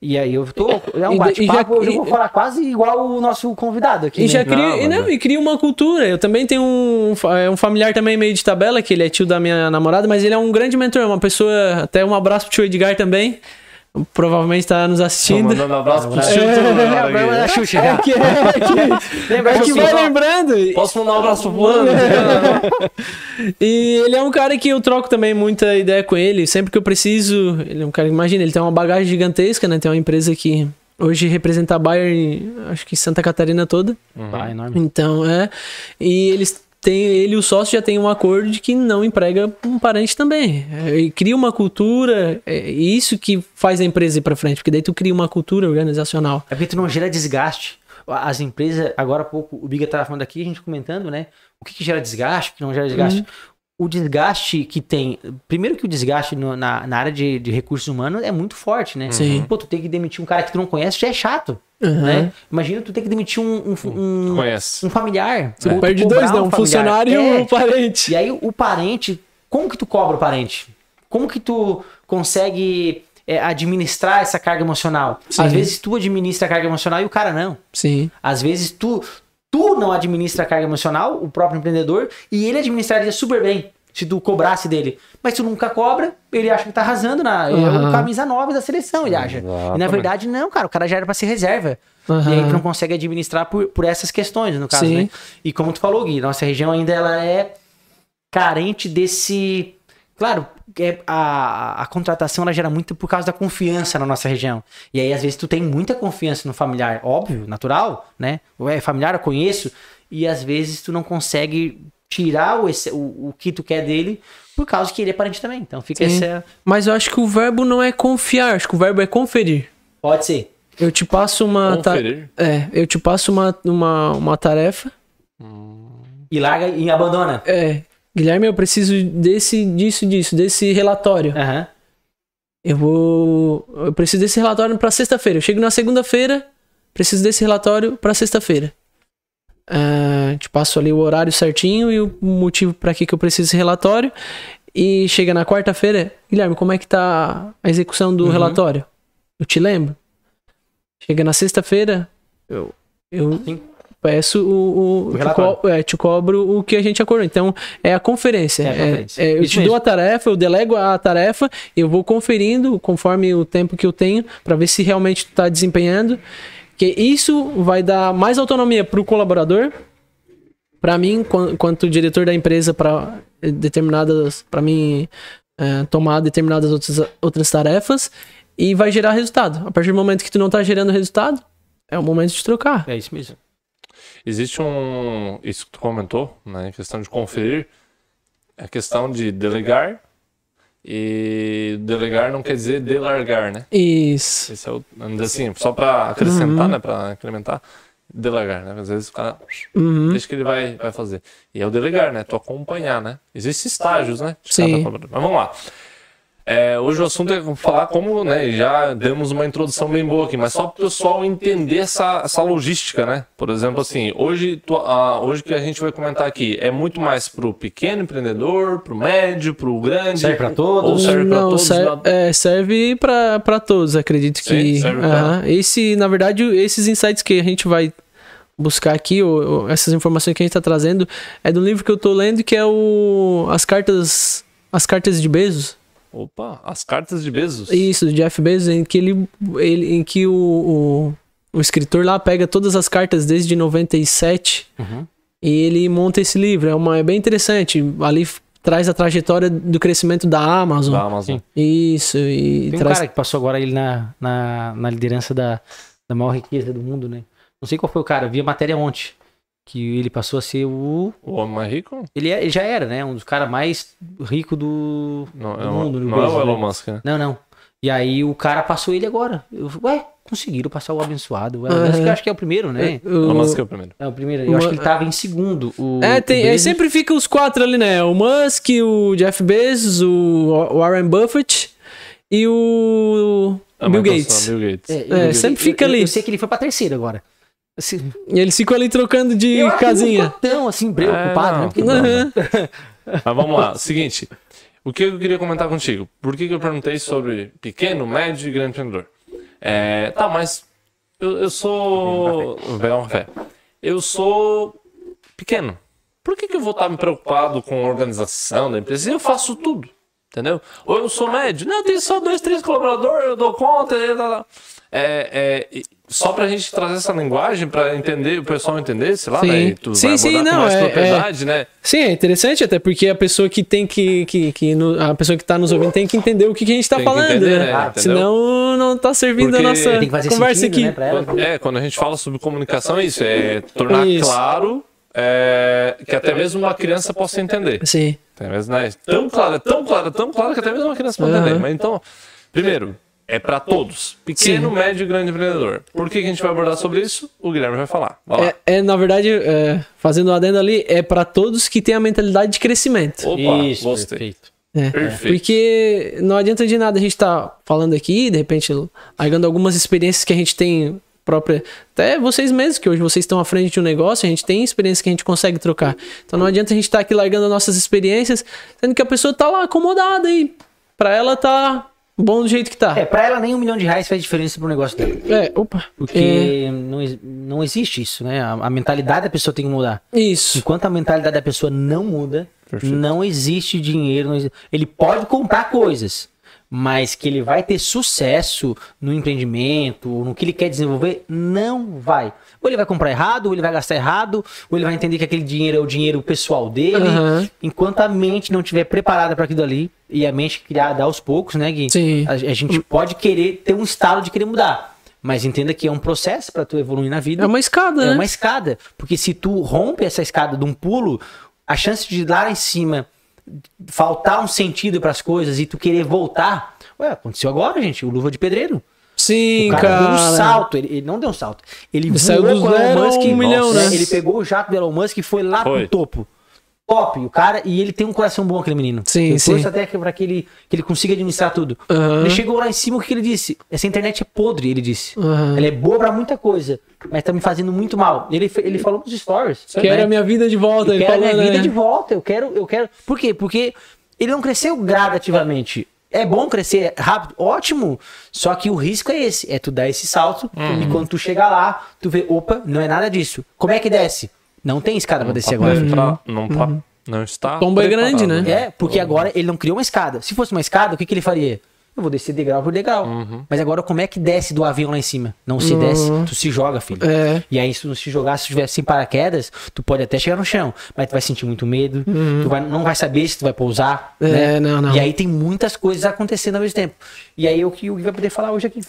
E aí eu tô, é um bate-papo, eu vou falar quase igual o nosso convidado aqui, E né? já cria, Não, e, não, é. e cria uma cultura. Eu também tenho um, é um familiar também meio de tabela, que ele é tio da minha namorada, mas ele é um grande mentor, uma pessoa, até um abraço pro tio Edgar também. Provavelmente tá nos assistindo. mandando um abraço pro É, tio. é, é, é, Xuxa, É que, é que, Lembra é que assim, vai lembrando. Posso mandar um abraço pro fulano? E ele é um cara que eu troco também muita ideia com ele. Sempre que eu preciso. Ele é um cara, imagina, ele tem uma bagagem gigantesca, né? Tem uma empresa que hoje representa a Bayer, acho que Santa Catarina toda. Ah, enorme. Então, é. E eles têm. Ele e o sócio já tem um acordo de que não emprega um parente também. É, E cria uma cultura. É isso que faz a empresa ir pra frente. Porque daí tu cria uma cultura organizacional. É porque tu não gera desgaste. As empresas, agora há pouco, o Biga tava falando aqui, a gente comentando, né? O que, que gera desgaste, o que não gera desgaste. O desgaste que tem. Primeiro que o desgaste no- na, na área de, de recursos humanos é muito forte, né? Sim. Pô, tu tem que demitir um cara que tu não conhece já é chato. Uhum. Né? Imagina tu ter que demitir um, um, fu- um, um familiar. Você tu perde dois, não. Um familiar. funcionário e É. um parente. E aí o parente, como que tu cobra o parente? Como que tu consegue é, administrar essa carga emocional? Sim. Às vezes tu administra a carga emocional e o cara não. Sim. Às vezes tu, tu não administra a carga emocional, o próprio empreendedor, e ele administraria super bem se tu cobrasse dele. Mas tu nunca cobra, ele acha que tá arrasando na o camisa 9 da seleção, ele acha. E na verdade não, cara, o cara já era pra ser reserva. E aí tu não consegue administrar por, por essas questões, no caso, Sim. né? E como tu falou, Gui, nossa região ainda ela é carente desse. Claro, é, a, a contratação ela gera muito por causa da confiança na nossa região. E aí, às vezes, tu tem muita confiança no familiar, óbvio, natural, né? É familiar, eu conheço, e às vezes tu não consegue tirar o, esse- o, o que tu quer dele por causa que ele é parente também. Então fica Sim. essa. Mas eu acho que o verbo não é confiar, acho que o verbo é conferir. Pode ser. Eu te passo uma. ta- Conferir. É, eu te passo uma, uma, uma tarefa. E larga e abandona. É, Guilherme, eu preciso desse, disso, disso, desse relatório. Aham. Eu vou. Eu preciso desse relatório pra sexta-feira. Eu chego na segunda-feira, preciso desse relatório pra sexta-feira. Ah, te passo ali o horário certinho e o motivo pra que, que eu preciso desse relatório. E chega na quarta-feira, Guilherme, como é que tá a execução do Uhum. relatório? Eu te lembro. Chega na sexta-feira, eu, eu Sim. Peço o, o, O te, co- é, te cobro o que a gente acordou. Então, é a conferência. É a É- conferência. é, eu Isso te mesmo. dou a tarefa, eu delego a tarefa, eu vou conferindo conforme o tempo que eu tenho para ver se realmente tu tá desempenhando. Que isso vai dar mais autonomia para o colaborador, para mim, quan- quanto diretor da empresa, para determinadas, para mim eh, tomar determinadas outras, outras tarefas e vai gerar resultado. A partir do momento que tu não tá gerando resultado, é o momento de trocar. É isso mesmo. Existe um. Isso que tu comentou, né? Em questão de conferir, é a questão de delegar. E delegar não quer dizer delargar, né? Isso. Esse é o. Assim, só pra acrescentar, né? Pra incrementar, delegar, né? Às vezes o cara. Uhum. Deixa que ele vai, vai fazer. E é o delegar, né? Tu acompanhar, né? Existem estágios, né? Sim. Mas vamos lá. É, hoje o assunto é falar como, né? Já demos uma introdução bem boa aqui, mas só para o pessoal entender essa, essa logística, né? Por exemplo, assim, hoje, tu- ah, hoje que a gente vai comentar aqui é muito mais pro pequeno empreendedor, pro médio, pro grande. Serve pra todos? Ou serve não, todos? ser- não? é, serve pra todos, acredito Sim, que. serve pra- Aham. Esse, na verdade, esses insights que a gente vai buscar aqui, ou, ou essas informações que a gente tá trazendo, é do livro que eu tô lendo, que é o As Cartas. As Cartas de Bezos. Opa, as cartas de Bezos. Isso, do Jeff Bezos, em que ele. ele em que o, o, o escritor lá pega todas as cartas desde 97 Uhum. e ele monta esse livro. É, uma, é bem interessante. Ali traz a trajetória do crescimento da Amazon. Da Amazon. Isso, e Tem um traz. cara que passou agora ele na, na, na liderança da, da maior riqueza do mundo, né? Não sei qual foi o cara, eu vi a matéria ontem. Que ele passou a ser o. O homem mais rico? Ele, é- ele já era, né? Um dos caras mais ricos do, Não, do é, o- mundo. no não é Bezos, o Elon né? Musk, né? Não, não. E aí o cara passou ele agora. Eu, ué, conseguiram passar o abençoado. O Elon. Musk eu acho que é o primeiro, né? O- Elon Musk é o primeiro. É o primeiro. Eu acho que ele tava em segundo. O, É, tem, o é, Bezos. sempre fica os quatro ali, né? O Musk, o Jeff Bezos, o Warren Buffett e o Ah, Bill Gates. Bill Gates. É, É, eu- sempre eu- fica eu- ali. Eu sei que ele foi pra terceira agora. Assim, E eles ficam ali trocando de eu acho que casinha. não tão assim preocupado, não. né? Porque Aham. Mas vamos lá, seguinte. O que eu queria comentar contigo? Por que, que eu perguntei sobre pequeno, médio e grande empreendedor? É, tá, mas eu, eu sou. Vou um café. Eu sou pequeno. Por que, que eu vou estar me preocupado com a organização da empresa? Eu faço tudo. Entendeu? Ou eu sou médio. Não, eu tenho só dois, três colaboradores, eu dou conta. E, tal, tal. É, é, só pra gente trazer essa linguagem, pra entender, o pessoal entender, sei lá, Sim. né? Tu Sim, vai sim, não, mais é- propriedade, né? Sim, é interessante até porque a pessoa que tem que. que, que no- a pessoa que tá nos ouvindo tem que entender o que, que a gente tá Tem falando, entender, né? né? Ah? Senão não tá servindo Porque a nossa Tem que fazer conversa sentido, aqui. né, pra ela. Quando- É, quando a gente fala sobre comunicação, é isso, é tornar Isso. claro é, que até mesmo uma criança possa entender. Sim. Até mesmo, né? Tão claro, é tão claro, é tão claro que até mesmo uma criança pode Aham. entender. Mas então, primeiro, é para todos. Pequeno, Sim. médio e grande empreendedor. Por que, que a gente vai abordar sobre isso? O Guilherme vai falar. Vai lá. É, é, na verdade, é, fazendo o adendo ali, é para todos que têm a mentalidade de crescimento. Opa, Isso, gostei. perfeito. É. Perfeito. Porque não adianta de nada a gente estar falando aqui, de repente, largando algumas experiências que a gente tem própria. Até vocês mesmos, que hoje vocês estão à frente de um negócio, a gente tem experiência que a gente consegue trocar. Então não adianta a gente estar aqui largando nossas experiências, sendo que a pessoa tá lá acomodada aí. Pra ela tá bom do jeito que tá. É, pra ela nem um milhão de reais faz diferença pro negócio dela. É, opa. Porque não, ex- não existe isso, né? A, a mentalidade da pessoa tem que mudar. É, isso. Enquanto a mentalidade da pessoa não muda, Perfeito. não existe dinheiro. não exi- Ele pode comprar coisas, mas que ele vai ter sucesso no empreendimento, no que ele quer desenvolver, não vai. Ou ele vai comprar errado, ou ele vai gastar errado, ou ele vai entender que aquele dinheiro é o dinheiro pessoal dele. Aham. Enquanto a mente não estiver preparada para aquilo ali, e a mente criada aos poucos, né, Gui? Sim. A, a gente pode querer ter um estado de querer mudar. Mas entenda que é um processo para tu evoluir na vida. É uma escada, É né? uma escada. Porque se tu rompe essa escada de um pulo, a chance de lá em cima faltar um sentido para as coisas e tu querer voltar. Ué, aconteceu agora, gente, o luva de pedreiro. Sim, O cara, cara. deu um salto, ele, ele não deu um salto. Ele Saiu voou do com o Elon zero a Musk, um milhão, né? Ele pegou o jato do Elon Musk e foi lá Foi. pro topo. Top, o cara, e ele tem um coração bom, aquele menino. Sim, Eu sim. até pra que ele, que ele consiga administrar tudo. Aham. Ele chegou lá em cima, o que ele disse? Essa internet é podre, ele disse. Aham. Ela é boa pra muita coisa, mas tá me fazendo muito mal. Ele, ele falou nos stories. Quero né? a minha vida de volta. Eu ele quero a minha falou, vida né? de volta. Eu quero, eu quero. Por quê? Porque ele não cresceu gradativamente. É bom crescer rápido, ótimo. Só que o risco é esse, é tu dar esse salto Uhum. e quando tu chegar lá, tu vê, opa, não é nada disso. Como é que desce? Não tem escada pra descer agora. Pra- não, tá- não está. Tombo é grande, né? É, porque agora ele não criou uma escada. Se fosse uma escada, o que, que ele faria? Eu vou descer degrau por degrau. Uhum. Mas agora como é que desce do avião lá em cima? Não se desce, tu se joga, filho. É. E aí, se tu se jogar, se tu tiver sem paraquedas, tu pode até chegar no chão, mas tu vai sentir muito medo, tu vai- não vai saber se tu vai pousar. Uhum. É, né? não, não. E aí tem muitas coisas acontecendo ao mesmo tempo. E aí é o que o Gui vai poder falar hoje aqui.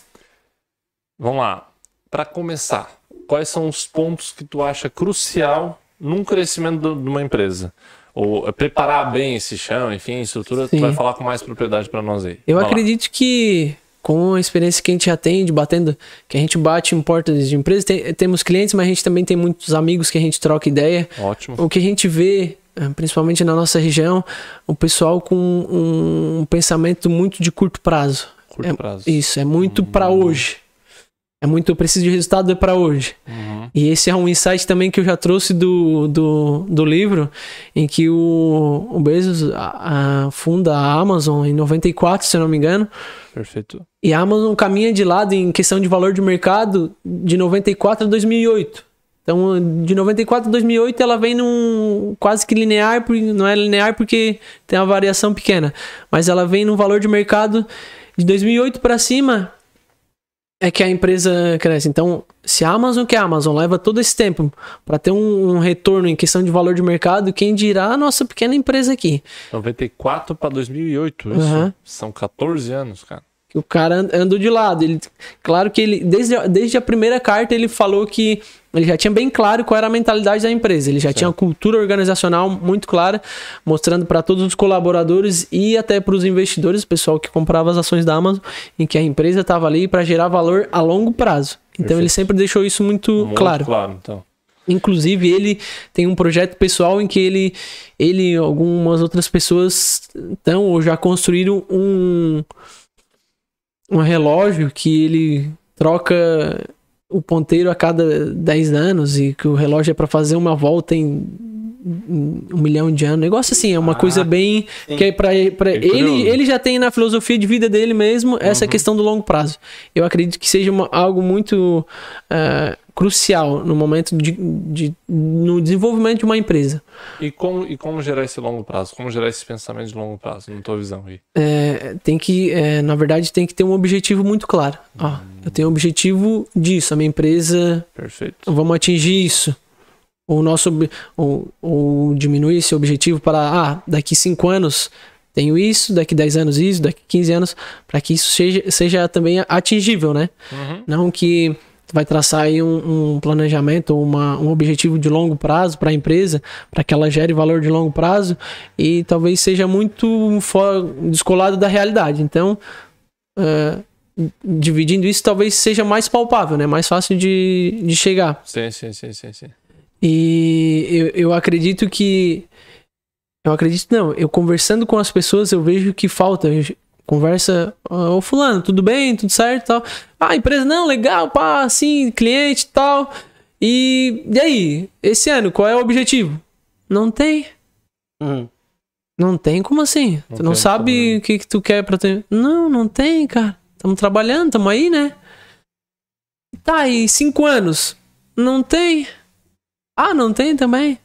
Vamos lá. Pra começar, quais são os pontos que tu acha crucial num crescimento de uma empresa? Ou é preparar bem esse chão, enfim, a estrutura, tu Sim. vai falar com mais propriedade pra nós aí. Eu Vai lá. acredito que com a experiência que a gente já tem de batendo, que a gente bate em portas de empresas, tem- temos clientes, mas a gente também tem muitos amigos que a gente troca ideia. Ótimo. O que a gente vê, eh, principalmente na nossa região, o pessoal com um pensamento muito de curto prazo. Curto É- prazo. Isso, é muito pra hoje. É muito, eu preciso de resultado é pra hoje. Uhum. E esse é um insight também que eu já trouxe do, do, do livro, em que o, o Bezos a- a- funda a Amazon em 94, se eu não me engano. Perfeito. E a Amazon caminha de lado em questão de valor de mercado de 94 a 2008. Então, de 94 a 2008, ela vem num quase que linear, não é linear porque tem uma variação pequena, mas ela vem num valor de mercado de 2008 para cima é que a empresa cresce. Então, se a Amazon, que a Amazon leva todo esse tempo para ter um, um retorno em questão de valor de mercado, quem dirá a nossa pequena empresa aqui? 94 pra 2008, isso? Uhum. São 14 anos, cara. o cara and- andou de lado. Ele, claro que ele, desde, desde a primeira carta, ele falou que ele já tinha bem claro qual era a mentalidade da empresa. Ele já tinha uma cultura organizacional muito clara, mostrando para todos os colaboradores e até para os investidores, o pessoal que comprava as ações da Amazon, em que a empresa estava ali para gerar valor a longo prazo. Então Perfeito. ele sempre deixou isso muito, Muito claro. claro, então. Inclusive, ele tem um projeto pessoal em que ele, ele e algumas outras pessoas estão ou já construíram um, um relógio que ele troca o ponteiro a cada 10 anos e que o relógio é para fazer uma volta em, um milhão de anos. Negócio assim, é uma coisa bem. Que é pra, pra curioso. ele, ele já tem na filosofia de vida dele mesmo essa questão do longo prazo. Eu acredito que seja uma- algo muito ah, crucial no momento de, de- no desenvolvimento de uma empresa. E como, e como gerar esse longo prazo? Como gerar esse pensamento de longo prazo, na tua visão aí? É, tem que, é, na verdade, tem que ter um objetivo muito claro. Ó, eu tenho um objetivo disso, a minha empresa Perfeito. vamos atingir isso. Ou, nosso, ou, ou diminuir esse objetivo para, ah, daqui 5 anos tenho isso, daqui 10 anos isso, daqui 15 anos, para que isso seja, seja também atingível, né? Uhum. Não que vai traçar aí um, um planejamento ou uma, um objetivo de longo prazo para a empresa, para que ela gere valor de longo prazo e talvez seja muito descolado da realidade. Então, eh, dividindo isso, talvez seja mais palpável, né? Mais fácil de, de chegar. Sim, sim, sim, sim, sim. E eu, eu acredito que. Eu acredito, não, eu conversando com as pessoas, eu vejo que falta. Conversa, "Ah, ô fulano, tudo bem, tudo certo e tal. Ah, empresa, não, legal, pá, assim, cliente e tal. E, e aí, esse ano, qual é o objetivo? Não tem. Uhum. Não tem? Como assim? Não tu não sabe né? o que, que tu quer pra ter. Não, não tem, cara. Estamos trabalhando, estamos aí, né? Tá, e cinco anos? Não tem. Ah, não tem também?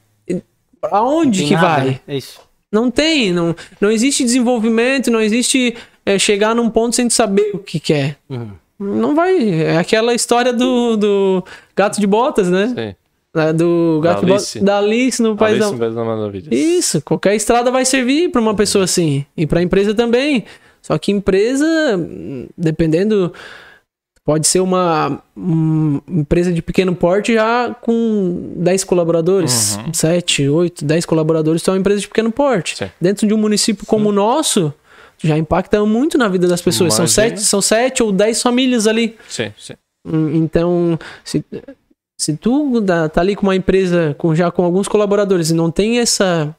Aonde Tem que nada, vai? né? É isso. Não tem, não, não existe desenvolvimento, não existe é, chegar num ponto sem saber o que quer. Uhum. Não vai. É aquela história do, do gato de botas, né? Sim. É, Do Da gato de botas Alice. da Alice no País Alice da... no País Maravilhas. Isso, qualquer estrada vai servir para uma pessoa assim. E para empresa também. Só que empresa, dependendo. Pode ser uma hum, empresa de pequeno porte já com 10 colaboradores. Uhum. 7, 8, 10 colaboradores, então é uma empresa de pequeno porte. Sim. Dentro de um município como o nosso, já impacta muito na vida das pessoas. São sete, são sete ou 10 famílias ali. Sim, sim. Hum, Então, se, se tu tá ali com uma empresa com, já com alguns colaboradores e não tem essa,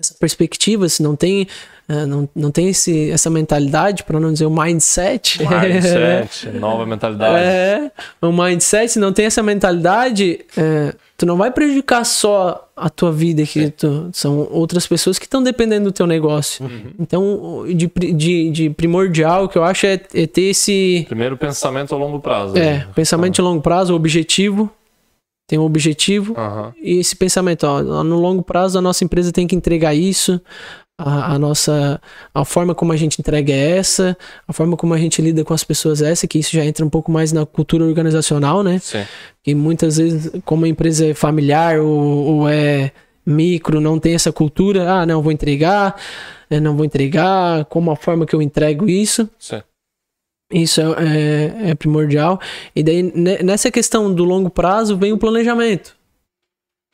essa perspectiva, se não tem, ah, não, não tem esse, essa mentalidade, para não dizer o mindset. Mindset, nova mentalidade. É, o mindset, se não tem essa mentalidade, é, tu não vai prejudicar só a tua vida, que tu- são outras pessoas que estão dependendo do teu negócio. Uhum. Então, de, de, de primordial que eu acho é, é ter esse, Primeiro pensamento a longo prazo. é, né? pensamento de longo prazo, objetivo. Tem um objetivo. Aham. E esse pensamento, ó, no longo prazo a nossa empresa tem que entregar isso. A, a nossa. A forma como a gente entrega é essa. A forma como a gente lida com as pessoas é essa, que isso já entra um pouco mais na cultura organizacional, né? Sim. E muitas vezes, como a empresa é familiar ou, ou é micro, não tem essa cultura. Ah, não, vou entregar. eh, Não vou entregar. Como a forma que eu entrego isso. Sim. Isso é, é- é primordial. E daí, ne- nessa questão do longo prazo, vem o planejamento.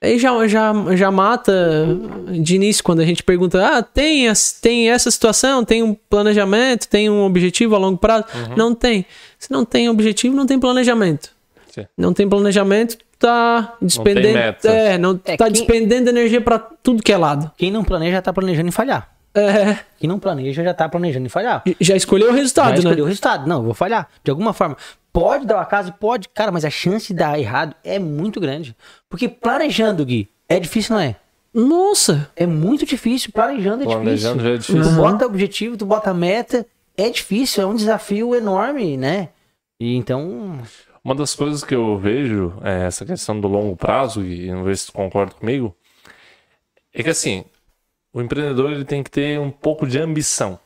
Aí já, já, já mata de início quando a gente pergunta: ah, tem, as- tem essa situação, tem um planejamento, tem um objetivo a longo prazo? Não tem. Se não tem objetivo, não tem planejamento. Sim. Não tem planejamento, tá despendendo. meta. é, não É, tá quem- despendendo energia pra tudo que é lado. Quem não planeja tá planejando em falhar. É, Quem não planeja já tá planejando em falhar. já escolheu o Já resultado, escolheu né? o resultado. Não, eu vou falhar. De alguma forma. Pode dar o acaso? Pode. Cara, mas a chance de dar errado é muito grande. Porque planejando, Gui, é difícil, não é? Nossa! É muito difícil. Planejando é Planejando já é difícil. difícil. Tu bota objetivo, tu bota meta. É difícil, é um desafio enorme, né? E então. Uma das coisas que eu vejo, é essa questão do longo prazo, e não sei se tu concorda comigo, é que assim, o empreendedor ele tem que ter um pouco de ambição.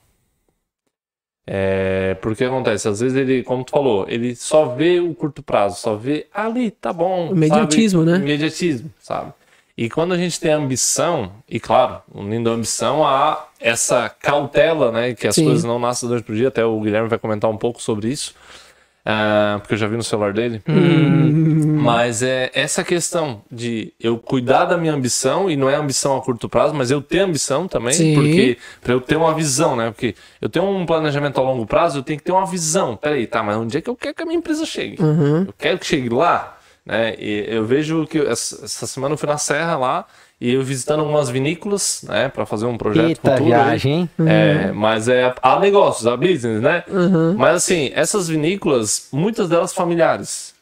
É, porque acontece, às vezes ele, como tu falou, ele só vê o curto prazo, só vê ali, tá bom. Imediatismo, sabe? né? Imediatismo, sabe? E quando a gente tem ambição, e claro, unindo a ambição a essa cautela, né? Que as Sim. coisas não nascem da noite pro dia, até o Guilherme vai comentar um pouco sobre isso. Ah, porque eu já vi no celular dele. Mas é essa questão de eu cuidar da minha ambição, e não é ambição a curto prazo, mas eu ter ambição também, Sim. porque para eu ter uma visão, né? Porque eu tenho um planejamento a longo prazo, eu tenho que ter uma visão. Peraí, tá, mas onde é que eu quero que a minha empresa chegue? Uhum. Eu quero que chegue lá, né? E eu vejo que essa semana eu fui na Serra lá e eu visitando algumas vinícolas, né, para fazer um projeto Eita futuro. viagem, hein? É, mas é a negócios, a business, né? Uhum. Mas assim, essas vinícolas, muitas delas familiares.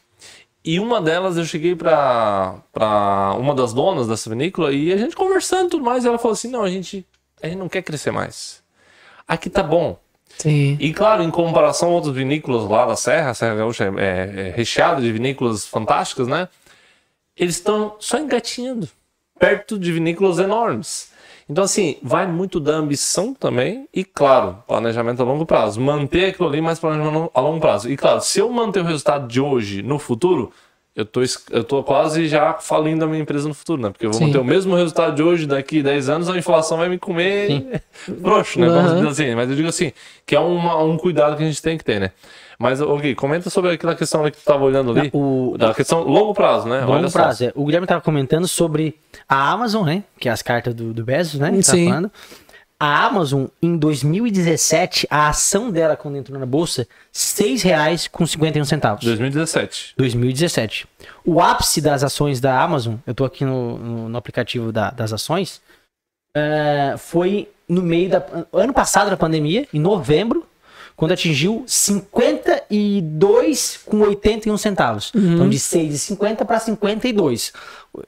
E uma delas eu cheguei pra, pra uma das donas dessa vinícola e a gente conversando e tudo mais, e ela falou assim: não, a gente, a gente não quer crescer mais. Aqui tá bom. Sim. E claro, em comparação a outras vinícolas lá da Serra, a Serra Gaúcha é, é, é recheada de vinícolas fantásticas, né? Eles estão só engatinhando, perto de vinícolas enormes. Então, assim, vai muito da ambição também e, claro, planejamento a longo prazo. Manter aquilo ali, mas planejamento a longo prazo. E, claro, se eu manter o resultado de hoje no futuro, eu tô, eu tô quase já falindo a minha empresa no futuro, né? Porque eu vou Sim. manter o mesmo resultado de hoje, daqui 10 anos, a inflação vai me comer frouxo, né? Dizer assim. Mas eu digo assim, que é uma- um cuidado que a gente tem que ter, né? Mas, ok, comenta sobre aquela questão que tu tava olhando ali. O, Da questão longo prazo, né? longo Olha só. prazo. é. O Guilherme estava comentando sobre a Amazon, né? Que é as cartas do, do Bezos, né? que tá Sim. falando. A Amazon, em 2017, a ação dela quando entrou na bolsa, R$ 6,51. 2017. 2017. O ápice das ações da Amazon, eu tô aqui no, no, no aplicativo da- das ações, é, foi no meio da. Ano passado da pandemia, em novembro, quando atingiu 52,81 centavos. Então de 6,50 para 52.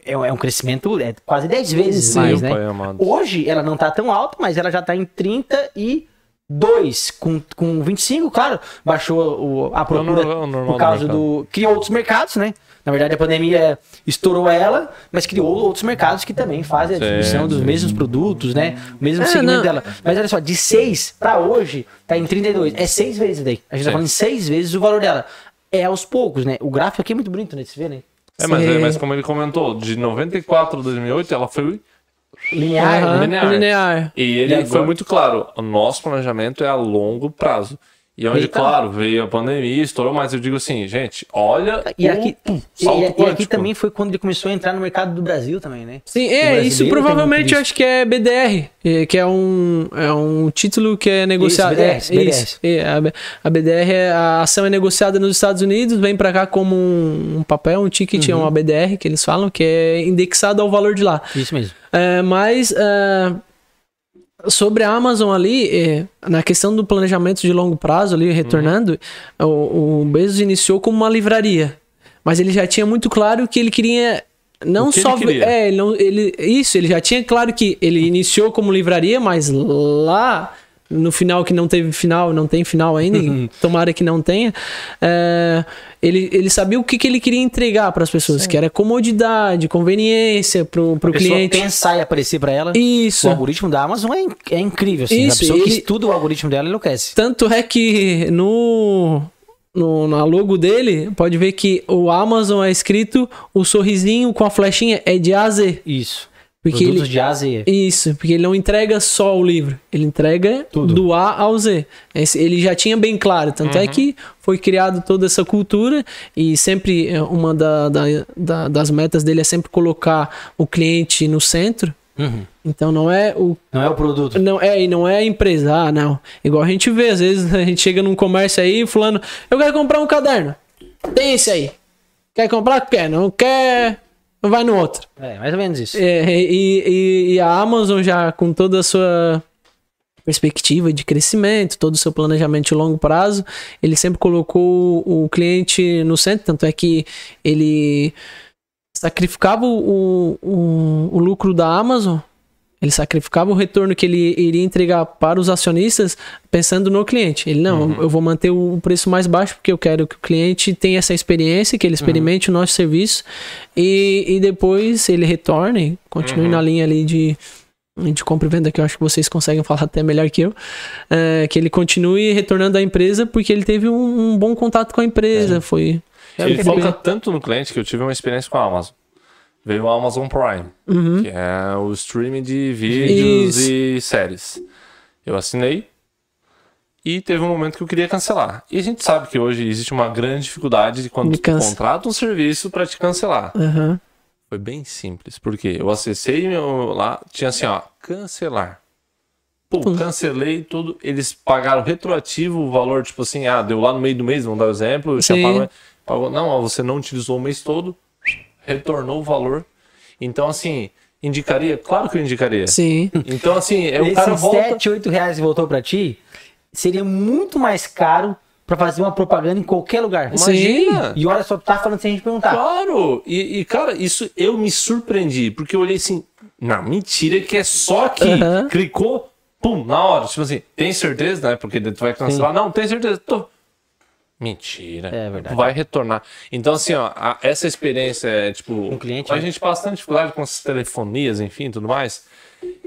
É, é um crescimento é quase 10 vezes Sim, mais, né? Hoje ela não tá tão alta, mas ela já tá em 32. Com, com 25, claro, baixou o- a procura normal- normal por do causa do. Criou outros mercados, né? Na verdade, a pandemia estourou ela, mas criou outros mercados que também fazem a distribuição dos mesmos produtos, né? O mesmo É, segmento não. dela. Mas olha só, de 6 para hoje, tá em 32. É seis vezes daí. A gente tá Sim. falando em seis vezes o valor dela. É aos poucos, né? O gráfico aqui é muito bonito, né? De se ver, né? É, mas, é, mas como ele comentou, de 94 a 2008, ela foi Linear, né? linear. linear. E ele E agora? foi muito claro: o nosso planejamento é a longo prazo. E onde, Eita. claro, veio a pandemia, estourou, mas eu digo assim, gente, olha E o aqui, e, salto e- e aqui também foi quando ele começou a entrar no mercado do Brasil também, né? Sim, é, isso provavelmente eu acho que é BDR, eh, que é um, é um título que é negociado. BDRs, é, isso, é, a, B- a BDR, é, a ação é negociada nos Estados Unidos, vem pra cá como um, um papel, um ticket, Uhum. é uma BDR que eles falam, que é indexado ao valor de lá. Isso mesmo. É, mas é, sobre a Amazon ali, é, na questão do planejamento de longo prazo ali, retornando, o, o Bezos iniciou como uma livraria. Mas ele já tinha muito claro que ele queria não só ele é, ele não, ele isso, ele já tinha claro que ele iniciou como livraria, mas lá no final que não teve final, não tem final ainda, tomara que não tenha. é, ele, ele sabia o que, que ele queria entregar para as pessoas, que era comodidade, conveniência pro, pro A pessoa cliente. pensar e aparecer pra ela. Isso. O algoritmo da Amazon é, é incrível, assim. Isso, a pessoa que ele- estuda o algoritmo dela enlouquece. Tanto é que no, no na logo dele, pode ver que o Amazon é escrito, o sorrisinho com a flechinha é de A a Z. Isso. Porque Produtos ele, de A a Z. Isso, porque ele não entrega só o livro, ele entrega Tudo. do A ao Z. Esse- ele já tinha bem claro, tanto é que foi criado toda essa cultura e sempre é, uma da- da- da- das metas dele é sempre colocar o cliente no centro. Uhum. Então não é o Não é o produto. não, é, e não é a empresa, ah, não. Igual a gente vê, às vezes a gente chega num comércio aí, fulano, eu quero comprar um caderno. Tem esse aí. Quer comprar? Quer. Não quer, vai no outro. É, mais ou menos isso. É, e, e- e a Amazon já com toda a sua perspectiva de crescimento, todo o seu planejamento de longo prazo, ele sempre colocou o, cliente no centro, tanto é que ele sacrificava o, o, o lucro da Amazon, ele sacrificava o retorno que ele iria entregar para os acionistas pensando no cliente. Ele, não, eu vou manter o preço mais baixo porque eu quero que o cliente tenha essa experiência, que ele experimente o nosso serviço e, e depois ele retorne, continue na linha ali de, de compra e venda, que eu acho que vocês conseguem falar até melhor que eu, é, que ele continue retornando à empresa porque ele teve um, um bom contato com a empresa, foi... Ele foca tanto no cliente que eu tive uma experiência com a Amazon. Veio o Amazon Prime, Uhum. que é o streaming de vídeos Isso. e séries. Eu assinei e teve um momento que eu queria cancelar. E a gente sabe que hoje existe uma grande dificuldade de quando tu contrata um serviço para te cancelar. Aham. Foi bem simples, porque eu acessei meu lá, tinha assim, ó, cancelar. Pô, cancelei tudo, eles pagaram retroativo o valor, tipo assim, ah, deu lá no meio do mês, vamos dar o exemplo, pagou, não, ó, você não utilizou o mês todo, retornou o valor. Então, assim, indicaria? Claro que eu indicaria. Sim. Então, assim, é, o cara volta... 7, 8 reais que voltou pra ti, seria muito mais caro pra fazer uma propaganda em qualquer lugar. Imagina! E olha só, tu tá falando sem a gente perguntar. Claro! E, e, cara, isso eu me surpreendi, porque eu olhei assim, não, mentira que é só aqui. Aham. Clicou, pum, na hora. Tipo assim, tem certeza, né? Porque tu vai cancelar. Não, tem certeza. Tô. Mentira. É verdade. Vai retornar. Então, assim, ó, a- essa experiência é, tipo, Um cliente, a né? gente passa bastante dificuldade com essas telefonias, enfim, tudo mais.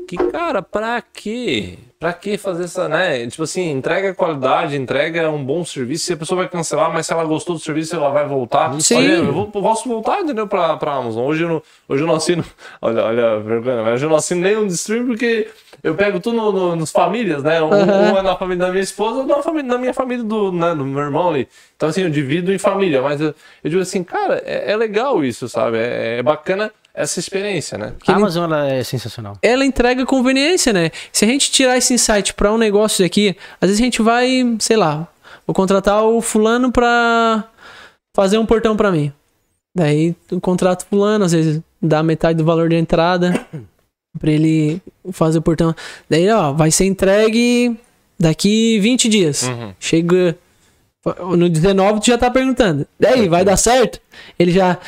Que, cara, pra quê? Pra que fazer essa, né? Tipo assim, entrega qualidade, entrega um bom serviço. Se a pessoa vai cancelar, mas se ela gostou do serviço, ela vai voltar. Sim. Olha, eu vou, posso voltar, entendeu? Pra, pra Amazon. Hoje eu não, hoje eu não assino. Olha, olha, vergonha, hoje eu não assino nenhum de stream porque eu pego tudo no, no- nos famílias, né? Um, Aham. um é na família da minha esposa, outro na, família, na minha família do, né, do meu irmão ali. Então, assim, eu divido em família, mas eu, eu digo assim, cara, é, é legal isso, sabe? É, é bacana essa experiência, né? A Amazon ela é sensacional. ela entrega conveniência, né? Se a gente tirar esse insight pra um negócio aqui, às vezes a gente vai, sei lá, vou contratar o fulano pra fazer um portão pra mim. Daí o contrato fulano, às vezes dá metade do valor da entrada pra ele fazer o portão. Daí, ó, vai ser entregue daqui 20 dias. Uhum. Chega no 19 tu já tá perguntando. Daí, vai dar certo? Ele já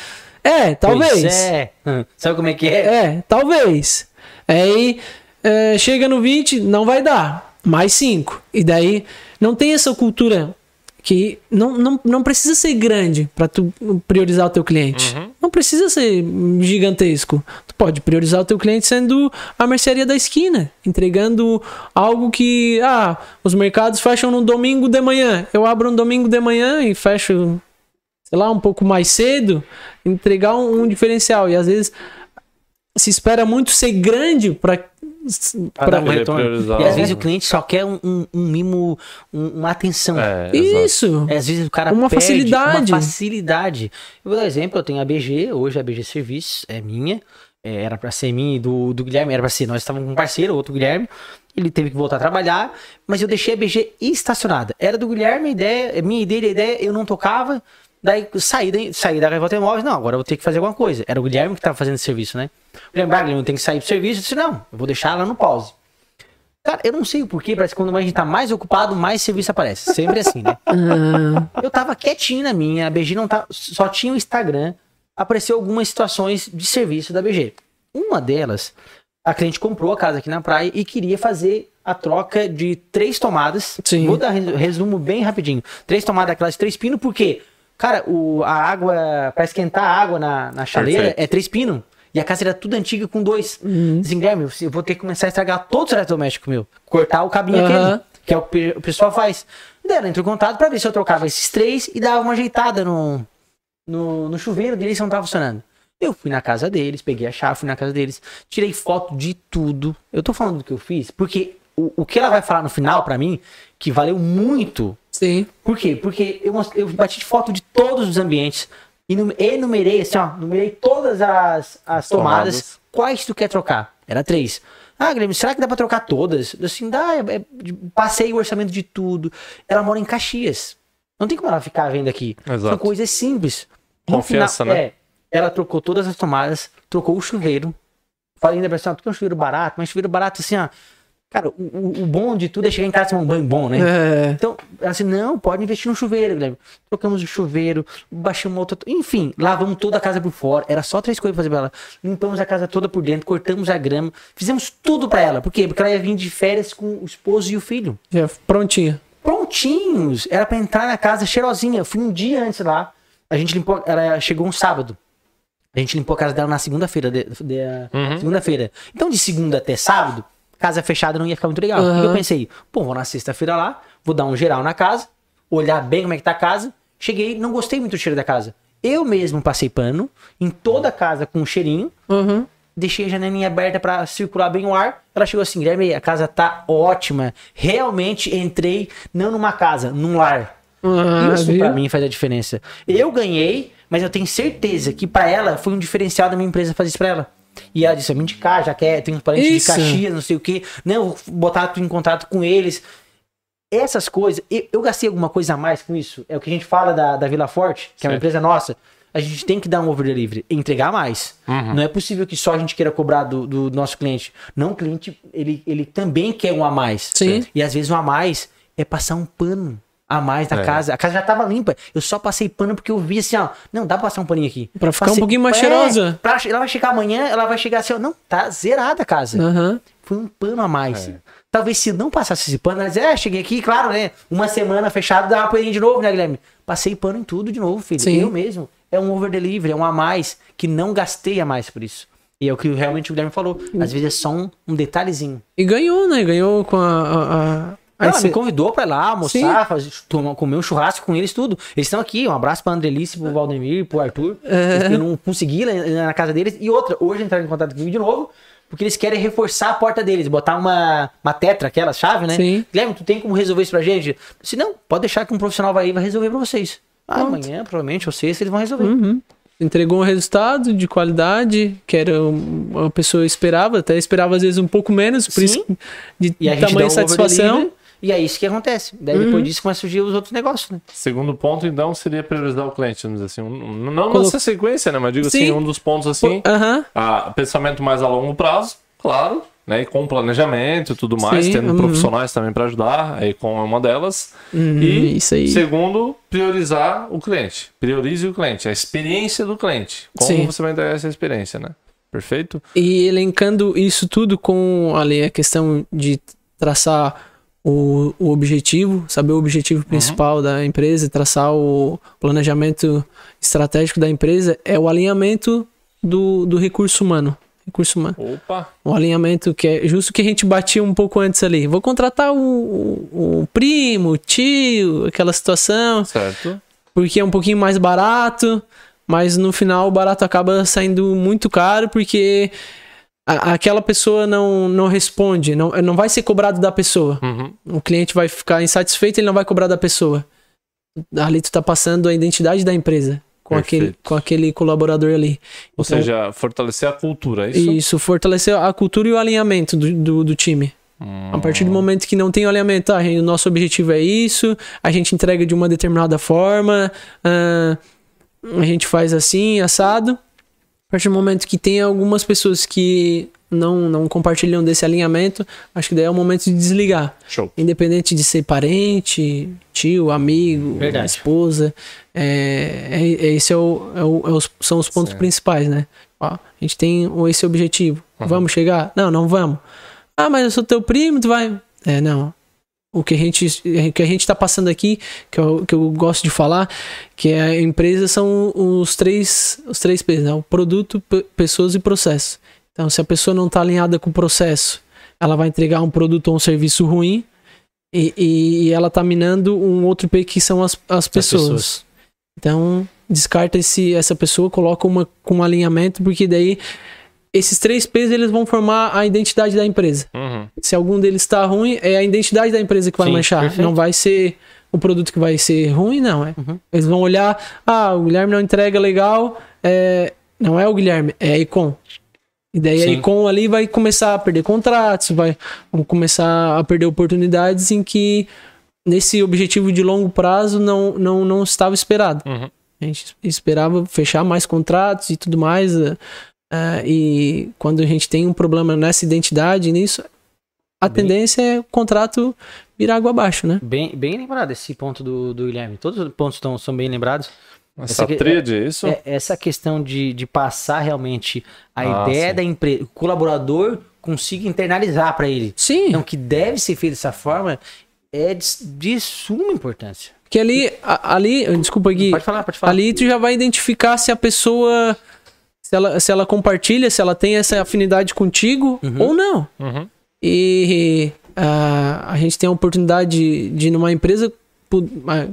É, talvez. Pois é. Hum, Sabe como é que é? É, talvez. Aí é, chega no 20, não vai dar. Mais 5. E daí não tem essa cultura que não, não, não precisa ser grande para tu priorizar o teu cliente. Não precisa ser gigantesco. Tu pode priorizar o teu cliente sendo a mercearia da esquina, entregando algo que ah, os mercados fecham no domingo de manhã. Eu abro no domingo de manhã e fecho sei lá, um pouco mais cedo, entregar um, um diferencial. E às vezes se espera muito ser grande para Pra dar um retorno. E às o- vezes o cliente só quer um, um- um mimo, um- uma atenção. É, isso. É, às vezes o cara Uma facilidade. Uma facilidade. Eu vou dar um exemplo, eu tenho a BG, hoje a BG Serviços é minha. é, era pra ser minha e do, do Guilherme, era pra ser. Nós estávamos com um parceiro, outro Guilherme. Ele teve que voltar a trabalhar, mas eu deixei a BG estacionada. Era do Guilherme, a ideia, minha e dele, a ideia, eu não tocava. Daí saí da, saí da Revolta Imóveis, não, agora eu vou ter que fazer alguma coisa. Era o Guilherme que tava fazendo esse serviço, né? O Guilherme, ah, Guilherme, tenho que sair pro serviço. Eu disse, não, eu vou deixar ela no pause. Cara, eu não sei o porquê, parece que quando a gente tá mais ocupado, mais serviço aparece. Sempre assim, né? Eu tava quietinho na minha, a BG não tá, só tinha o Instagram. Apareceu algumas situações de serviço da BG. Uma delas, a cliente comprou a casa aqui na praia e queria fazer a troca de três tomadas. Sim. Vou dar resu- resumo bem rapidinho. Três tomadas daquelas de três pinos, porque, cara, o, a água, pra esquentar a água na, na chaleira, Perfeito. é três pinos. E a casa era tudo antiga com dois. Assim, Guilherme, eu vou ter que começar a estragar todos os eletrodomésticos meu. Cortar o cabinho Aham. aquele que é o que o pessoal faz. Daí ela entrou em contato pra ver se eu trocava esses três e dava uma ajeitada no, no, no chuveiro deles que não tava funcionando. Eu fui na casa deles, peguei a chave, fui na casa deles, tirei foto de tudo. Eu tô falando do que eu fiz, porque o, o que ela vai falar no final pra mim, que valeu muito. Sim. Por quê? Porque eu, eu bati de foto de todos os ambientes. E num- enumerei, assim, ó, numerei todas as, as tomadas. Tomadas. Quais tu quer trocar? Era três. Ah, Guilherme, será que dá pra trocar todas? Assim, dá, é- é- passei o orçamento de tudo. Ela mora em Caxias. Não tem como ela ficar vendo aqui. São Exato. coisas simples. No Confiança, né? É, ela trocou todas as tomadas, trocou o chuveiro. Falei ainda pra ela, tu quer um chuveiro barato? Mas chuveiro barato, assim, ó. Cara, o, o- bom de tudo é chegar em casa e tomar um banho bom, né? É. Então, ela assim, não, pode investir no chuveiro, Guilherme. Trocamos o chuveiro, baixamos outra. Enfim, lavamos toda a casa por fora. Era só três coisas pra fazer pra ela. Limpamos a casa toda por dentro, cortamos a grama, fizemos tudo pra ela. Por quê? Porque ela ia vir de férias com o esposo e o filho. Já prontinho. Prontinhos! Era pra entrar na casa cheirosinha. Eu fui um dia antes lá. A gente limpou. Ela chegou um sábado. A gente limpou a casa dela na segunda-feira. De, de- Segunda-feira. Então, de segunda até sábado, casa fechada não ia ficar muito legal. Aham. E eu pensei, pô, vou na sexta-feira lá, vou dar um geral na casa, olhar bem como é que tá a casa. Cheguei, não gostei muito do cheiro da casa. Eu mesmo passei pano em toda a casa com um cheirinho. Uhum. Deixei a janelinha aberta pra circular bem o ar. Ela chegou assim, Guilherme, a casa tá ótima. Realmente entrei não numa casa, num lar. Ah, Isso viu? pra mim faz a diferença. Eu ganhei, mas eu tenho certeza que pra ela foi um diferencial da minha empresa fazer isso pra ela. E ela disse, eu me indicar, já quer, tem uns parentes Isso. de Caxias, não sei o quê. Não, vou botar tu em contato com eles. Essas coisas, eu, eu gastei alguma coisa a mais com isso. É o que a gente fala da, da Vila Forte, que é uma Certo. empresa nossa. A gente tem que dar um over delivery, entregar mais. Uhum. Não é possível que só a gente queira cobrar do, do nosso cliente. Não, o cliente, ele, ele também quer um a mais. Sim. E às vezes um a mais é passar um pano a mais na É. casa. A casa já tava limpa. Eu só passei pano porque eu vi assim, ó. Não, dá pra passar um paninho aqui. Pra ficar um Passei- pouquinho mais É, cheirosa. pra- ela vai chegar amanhã, ela vai chegar assim, ó. Não, tá zerada a casa. Aham. Foi um pano a mais. É. Talvez se não passasse esse pano, ela dizer, é, cheguei aqui, claro, né? Uma semana fechado, dá uma paninha de novo, né, Guilherme? Passei pano em tudo de novo, filho. Sim. Eu mesmo. É um over delivery, é um a mais, que não gastei a mais por isso. E é o que realmente o Guilherme falou. Às vezes é só um, um detalhezinho. E ganhou, né? Ganhou com a. a, a- a Ela esse- me convidou pra ir lá almoçar, fazer, tomar, comer um churrasco com eles, tudo. Eles estão aqui. Um abraço pra Andrelice, pro Valdemir, pro Arthur. É. Eu não consegui ir lá na casa deles. E outra, hoje entraram em contato comigo de novo, porque eles querem reforçar a porta deles, botar uma, uma tetra, aquela chave, né? Sim. Guilherme, tu tem como resolver isso pra gente? Se não, pode deixar que um profissional vai aí e vai resolver pra vocês. Ah, amanhã, provavelmente, ou sexta, eles vão resolver. Uhum. entregou um resultado de qualidade que era um- a pessoa esperava, até esperava às vezes um pouco menos, por Sim. isso de E tamanha satisfação. E é isso que acontece. Daí Uhum. depois disso começa a surgir os outros negócios, né? Segundo ponto, então, seria priorizar o cliente, vamos dizer assim. Um- Não Colo- nessa sequência, né? Mas digo assim, Sim. um dos pontos assim. Aham. a pensamento mais a longo prazo, claro, né? E com planejamento e tudo mais, Sim, tendo uhum. profissionais também para ajudar, aí com é uma delas. Uhum, e isso aí. segundo, priorizar o cliente. Priorize o cliente, a experiência do cliente. Como Sim. você vai entregar essa experiência, né? Perfeito? E elencando isso tudo com ali a questão de traçar o, o objetivo, saber o objetivo principal da empresa, traçar o planejamento estratégico da empresa, é o alinhamento do, do recurso humano. Recurso humano. Opa! O alinhamento que é justo que a gente batia um pouco antes ali. Vou contratar o, o, o primo, o tio, aquela situação Certo. porque é um pouquinho mais barato, mas no final o barato acaba saindo muito caro porque a- aquela pessoa não, não responde, não, não vai ser cobrado da pessoa. Uhum. O cliente vai ficar insatisfeito, ele não vai cobrar da pessoa. Ali tu tá passando a identidade da empresa com, aquele, com aquele colaborador ali. Ou Então, seja, fortalecer a cultura, é isso? isso fortalecer a cultura e o alinhamento do, do, do time. Hum, A partir do momento que não tem alinhamento, ah, o nosso objetivo é isso, a gente entrega de uma determinada forma, ah, a gente faz assim, assado. A partir do momento que tem algumas pessoas que não, não compartilham desse alinhamento, acho que daí é o momento de desligar. Show. Independente de ser parente, tio, amigo, Verdade. esposa. É, é, é- esse é o, é o- é os- são os pontos Certo. principais, né? Ó, a gente tem esse objetivo. Vamos chegar? Não, não vamos. Ah, mas eu sou teu primo, tu vai. É, não. O que a gente, que a gente tá passando aqui, que eu, que eu gosto de falar, que é a empresa são os três, os três P's, né? O produto, pe- pessoas e processo. Então, se a pessoa não tá alinhada com o processo, ela vai entregar um produto ou um serviço ruim e, e- e ela tá minando um outro P que são as, as pessoas. pessoas. Então, descarta esse, essa pessoa, coloca uma com um alinhamento, porque daí esses três P's eles vão formar a identidade da empresa. Uhum. Se algum deles está ruim, é a identidade da empresa que vai Sim, manchar. perfeito. Não vai ser o produto que vai ser ruim, não. É. Uhum. Eles vão olhar, ah, o Guilherme não entrega legal, é, não é o Guilherme, é a Icon. E daí a Sim. Icon ali vai começar a perder contratos, vai vão começar a perder oportunidades em que nesse objetivo de longo prazo não, não, não estava esperado. Uhum. A gente esperava fechar mais contratos e tudo mais. Eh, e quando a gente tem um problema nessa identidade, nisso, a Bem- tendência é o contrato virar água abaixo, né? Bem, bem lembrado esse ponto do, do Guilherme. Todos os pontos tão, são bem lembrados. Essa Essa tríade, é isso? É, essa questão de, de passar realmente a Ah, ideia sim. da empresa, o colaborador consiga internalizar para ele. Sim. Então, que deve ser feito dessa forma é de, de suma importância. Porque ali, a- ali, desculpa aqui, Pode falar, pode falar. ali tu já vai identificar se a pessoa, se ela, se ela compartilha, se ela tem essa afinidade contigo Uhum. ou não. Uhum. E ah, a gente tem a oportunidade de, de ir numa empresa,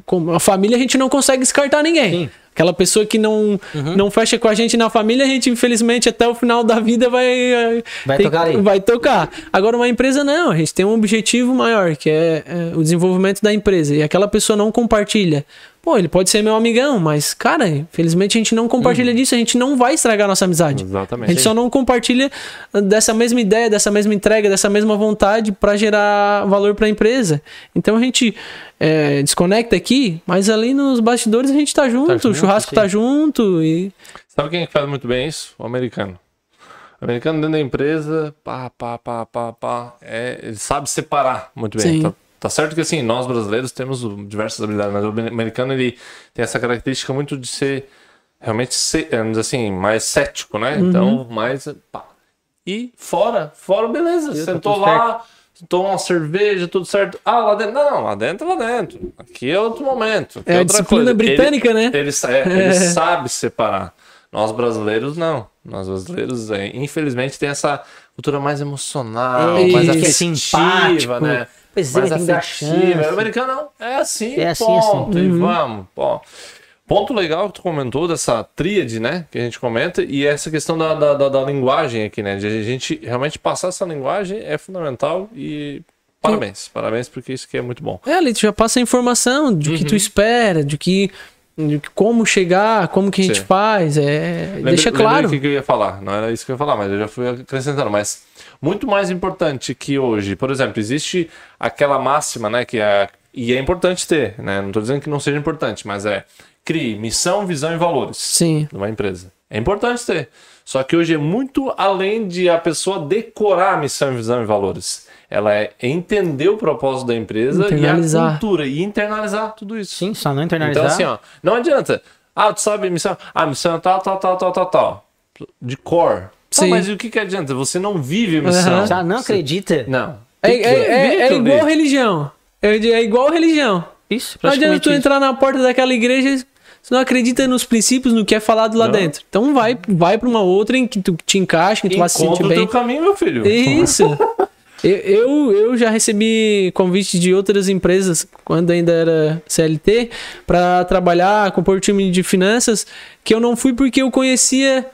com a família a gente não consegue descartar ninguém. Sim. Aquela pessoa que não, Uhum. não fecha com a gente na família, a gente, infelizmente, até o final da vida vai. Vai tem- tocar ali. Vai tocar. Agora, uma empresa não, a gente tem um objetivo maior, que é, é, o desenvolvimento da empresa. E aquela pessoa não compartilha. Pô, ele pode ser meu amigão, mas, cara, infelizmente a gente não compartilha Uhum. disso, a gente não vai estragar nossa amizade. A Exatamente. gente só não compartilha dessa mesma ideia, dessa mesma entrega, dessa mesma vontade para gerar valor para a empresa. Então a gente é, desconecta aqui, mas ali nos bastidores a gente tá junto, junto, o churrasco sim. tá junto e Sabe quem é que faz muito bem isso? O americano. O americano dentro da empresa, pá, pá, pá, pá, pá. É, ele sabe separar muito bem. Sim. Tá, tá certo que assim, nós brasileiros temos diversas habilidades, mas o americano ele tem essa característica muito de ser realmente ser, assim, mais cético, né? Uhum. Então, mais pá. E fora, fora, beleza. Eu tô Sentou lá, tomou uma cerveja, tudo certo. Ah, lá dentro. Não, lá dentro, lá dentro. Aqui é outro momento. aqui É a outra disciplina coisa. Ele- britânica, né? ele, sa- é, ele sabe separar. Nós brasileiros não. Nós brasileiros, é, infelizmente, tem essa cultura mais emocional, É, mais é afetiva, né? Pois é, mais tem que dar afetiva. chance. O americano não. É assim, É assim, ponto. assim. E vamos, pô. Ponto legal que tu comentou dessa tríade, né? Que a gente comenta, e essa questão da, da, da- da linguagem aqui, né? De a gente realmente passar essa linguagem é fundamental e parabéns. Parabéns, porque isso aqui é muito bom. é, ali tu já passa a informação de Uhum. que tu espera, de que como chegar, como que a gente Sim. faz, é, Lembrei- deixa lembrei claro. o que eu ia falar. Não era isso que eu ia falar, mas eu já fui acrescentando. Mas muito mais importante que hoje, por exemplo, existe aquela máxima, né? Que é, e é importante ter, né? Não estou dizendo que não seja importante, mas é crie missão, visão e valores Sim. numa empresa. É importante ter. Só que hoje é muito além de a pessoa decorar a missão, visão e valores. Ela é entender o propósito da empresa e a Internalizar. cultura e internalizar tudo isso. Sim, só não internalizar. Então, assim, ó, não adianta. Ah, tu sabe a missão? Ah, a missão é tal, tal, tal, tal, tal, tal. De core. Tá, Sim. mas e o que, que adianta? Você não vive a missão. Aham. Já não acredita? Não. É, é, é, é aquilo igual religião. É, é igual religião. Isso, Não adianta tu isso. entrar na porta daquela igreja se não acredita nos princípios, no que é falado lá Não. dentro. Então vai, vai pra uma outra em que tu te encaixa, que tu vai se sentir Encontra o bem. teu caminho, meu filho. Isso. Eu, eu, eu já recebi convite de outras empresas, quando ainda era CLT, para trabalhar, compor time de finanças, que eu não fui porque eu conhecia.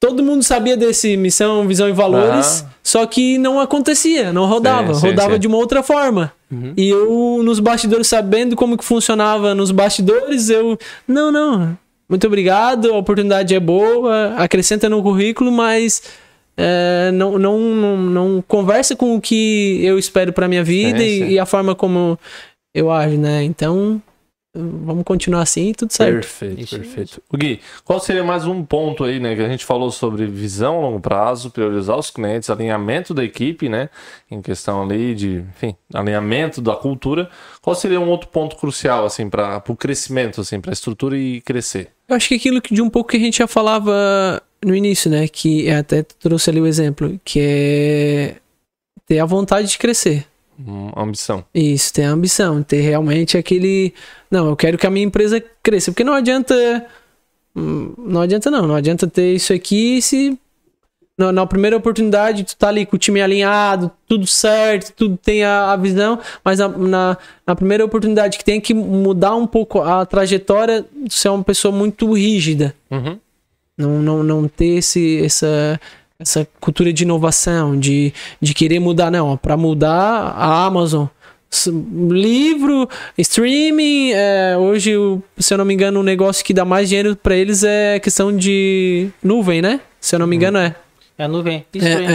Todo mundo sabia desse missão, visão e valores, só que não acontecia, não rodava, Sim, sim, rodava sim. de uma outra forma. E eu, nos bastidores, sabendo como que funcionava nos bastidores, eu. Não, não. Muito obrigado, a oportunidade é boa, acrescenta no currículo, mas é, não, não, não, não conversa com o que eu espero pra minha vida Sim, e, sim. e a forma como eu ajo, né? Então, vamos continuar assim e tudo certo. Perfeito, Isso perfeito. O Gui, qual seria mais um ponto aí, né? Que a gente falou sobre visão a longo prazo, priorizar os clientes, alinhamento da equipe, né? Em questão ali de, enfim, alinhamento da cultura. Qual seria um outro ponto crucial, assim, para o crescimento, assim, para a estrutura e crescer? Eu acho que aquilo que de um pouco que a gente já falava no início, né? Que até trouxe ali o exemplo, que é ter a vontade de crescer. Hum, ambição. Isso, ter a ambição, ter realmente aquele. Não, eu quero que a minha empresa cresça. Porque não adianta. hum, Não adianta, não. Não adianta ter isso aqui se. Na, na primeira oportunidade, tu tá ali com o time alinhado, tudo certo, tudo tem a, a visão, mas na, na, na primeira oportunidade que tem que mudar um pouco a trajetória, tu ser uma pessoa muito rígida. Uhum. Não, não, não ter esse, essa, essa cultura de inovação, de, de querer mudar, não. Para mudar a Amazon. Livro, streaming, é, hoje, o- se eu não me engano, o negócio que dá mais dinheiro para eles é questão de nuvem, né? Se eu não me engano, é. É a nuvem. Isso aí. É,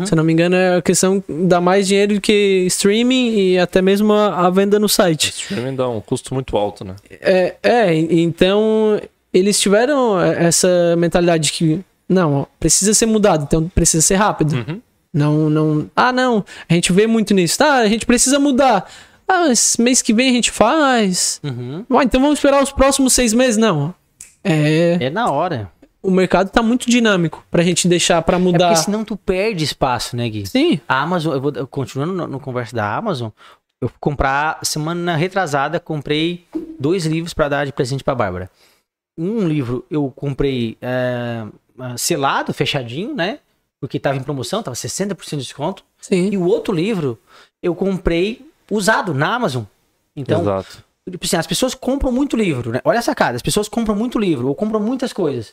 é. Se eu não me engano, é a questão que dá mais dinheiro do que streaming e até mesmo a, a venda no site. Streaming dá um custo muito alto, né? É, é, então eles tiveram essa mentalidade de que não, precisa ser mudado, então precisa ser rápido. Uhum. Não, não. Ah, não. A gente vê muito nisso. Tá, a gente precisa mudar. Ah, esse mês que vem a gente faz. Uhum. Ah, então vamos esperar os próximos seis meses? Não. É. É na hora. O mercado tá muito dinâmico pra gente deixar pra É mudar. porque senão tu perde espaço, né, Gui? Sim. A Amazon, eu vou eu- continuando no, no conversa da Amazon, eu fui comprar semana retrasada, comprei dois livros pra dar de presente pra Bárbara. Um livro eu comprei é, selado, fechadinho, né? Porque tava em promoção, tava 60% de desconto. Sim. E o outro livro eu comprei usado na Amazon. Então, Exato. tipo assim, as pessoas compram muito livro, né? Olha essa cara, as pessoas compram muito livro ou compram muitas coisas.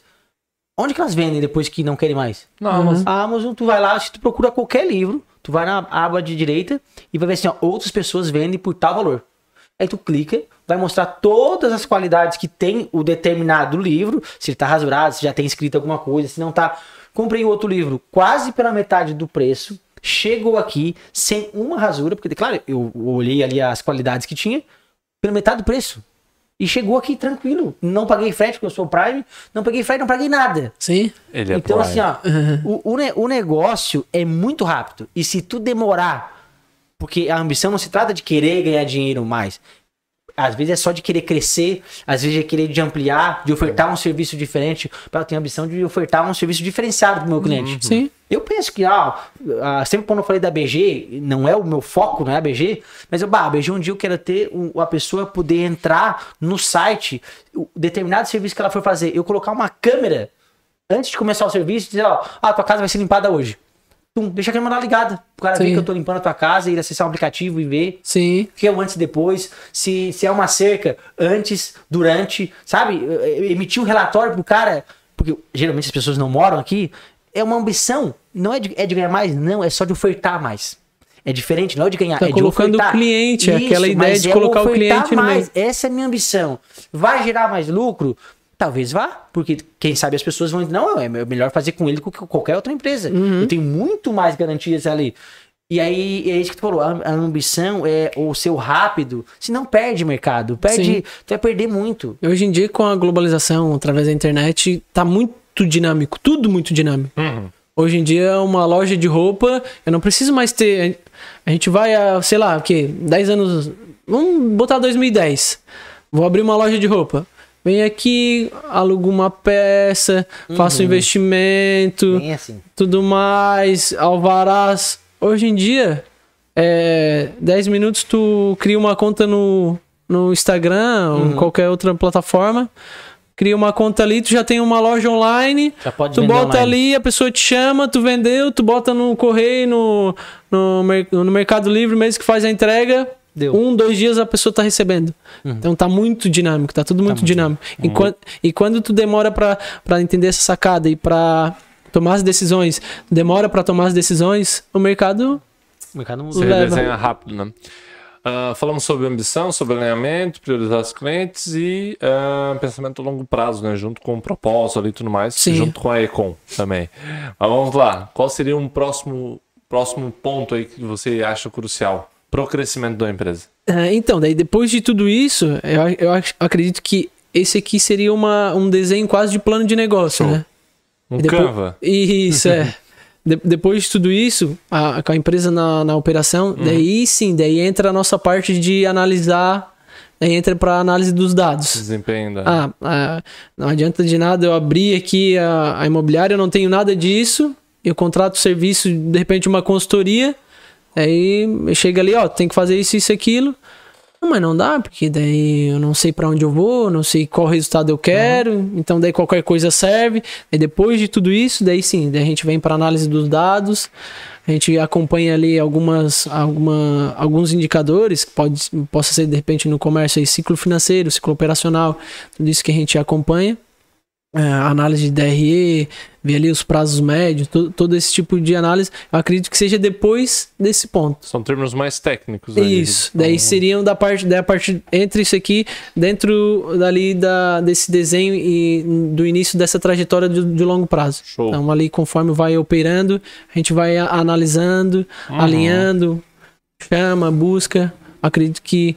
Onde que elas vendem depois que não querem mais? Não, Uhum. mas A Amazon, tu vai lá, se tu procura qualquer livro, tu vai na aba de direita e vai ver assim, ó, outras pessoas vendem por tal valor. Aí tu clica, vai mostrar todas as qualidades que tem o determinado livro, se ele tá rasurado, se já tem escrito alguma coisa, se não tá. Comprei outro livro quase pela metade do preço, chegou aqui sem uma rasura, porque, claro, eu olhei ali as qualidades que tinha, pela metade do preço. E chegou aqui tranquilo. Não paguei frete, porque eu sou Prime, não paguei frete, não paguei nada. Sim. ele é Então, Prime. assim, ó, o, o, ne- o negócio é muito rápido. E se tu demorar, porque a ambição não se trata de querer ganhar dinheiro mais. Às vezes é só de querer crescer, às vezes é querer de ampliar, de ofertar um serviço diferente. Eu tenho a ambição de ofertar um serviço diferenciado pro meu cliente. Sim. Eu penso que, ah, ah, sempre quando eu falei da BG, não é o meu foco, não é a BG, mas eu, bah, a BG um dia eu quero ter a pessoa poder entrar no site, o determinado serviço que ela for fazer, eu colocar uma câmera antes de começar o serviço e dizer, ó, ah, tua casa vai ser limpada hoje. Tum, deixa a câmera ligada. O cara ver Sim. que eu tô limpando a tua casa, ir acessar o aplicativo e ver Sim. que é o antes e depois, se, se é uma cerca antes, durante, sabe? Emitir o relatório pro cara, porque geralmente as pessoas não moram aqui, é uma ambição, não é de, é de ganhar mais, não, é só de ofertar mais. É diferente, não é de ganhar, Tá é de colocando o cliente, aquela ideia de é colocar o cliente no mais. Essa é a minha ambição. Vai gerar mais lucro? Talvez vá, porque quem sabe as pessoas vão dizer, não, é melhor fazer com ele do que com qualquer outra empresa. Uhum. Eu tenho muito mais garantias ali. E aí, é isso que tu falou, a, a ambição é o seu rápido, se não perde mercado, perde, Sim. tu vai perder muito. Hoje em dia, com a globalização, através da internet, tá muito dinâmico, tudo muito dinâmico. Uhum. Hoje em dia, uma loja de roupa, eu não preciso mais ter. A gente vai a, sei lá, o quê? 10 anos. Vamos botar 2010. Vou abrir uma loja de roupa. Venho aqui, alugo uma peça, faço um investimento, assim. tudo mais, alvarás. Hoje em dia, é, 10 minutos tu cria uma conta no, no Instagram ou em qualquer outra plataforma. Cria uma conta ali, tu já tem uma loja online. Já pode tu bota online. ali, a pessoa te chama, tu vendeu, tu bota no correio, no, no, no Mercado Livre mesmo que faz a entrega. Deu. Um, dois dias a pessoa tá recebendo. Então tá muito dinâmico, tá tudo muito dinâmico. E, quan- e quando tu demora pra, pra entender essa sacada e pra tomar as decisões, demora pra tomar as decisões, o mercado O mercado mudou. Leva. redesenha rápido, né? Ah, falamos sobre ambição, sobre alinhamento, priorizar os clientes e ah, pensamento a longo prazo, né? Junto com o propósito ali e tudo mais, Sim. junto com a Econ também. Mas vamos lá, qual seria um próximo, próximo ponto aí que você acha crucial para o crescimento da empresa? É, então, daí depois de tudo isso, eu, eu ac- acredito que esse aqui seria uma, um desenho quase de plano de negócio, Show. né? Um E depois- Canva? Isso, é. De- depois de tudo isso, a- com a empresa na, na operação, daí sim, daí entra a nossa parte de analisar, daí entra para análise dos dados. Desempenho da... Ah, ah, não adianta de nada eu abrir aqui a, a imobiliária, eu não tenho nada disso, eu contrato serviço, de repente, uma consultoria, aí chega ali, ó, tem que fazer isso, isso, aquilo. Não, mas não dá, porque daí eu não sei pra onde eu vou, não sei qual resultado eu quero, então daí qualquer coisa serve. E depois de tudo isso, daí sim, daí a gente vem para análise dos dados, a gente acompanha ali algumas, alguma, alguns indicadores, que pode, possa ser de repente no comércio aí, ciclo financeiro, ciclo operacional, tudo isso que a gente acompanha. É, análise de DRE, ver ali os prazos médios, to- todo esse tipo de análise, eu acredito que seja depois desse ponto. São termos mais técnicos. ali. Isso, daí seriam da parte, da parte entre isso aqui, dentro dali da, desse desenho e do início dessa trajetória de, de longo prazo. Show. Então ali conforme vai operando, a gente vai analisando, alinhando, chama, busca. Acredito que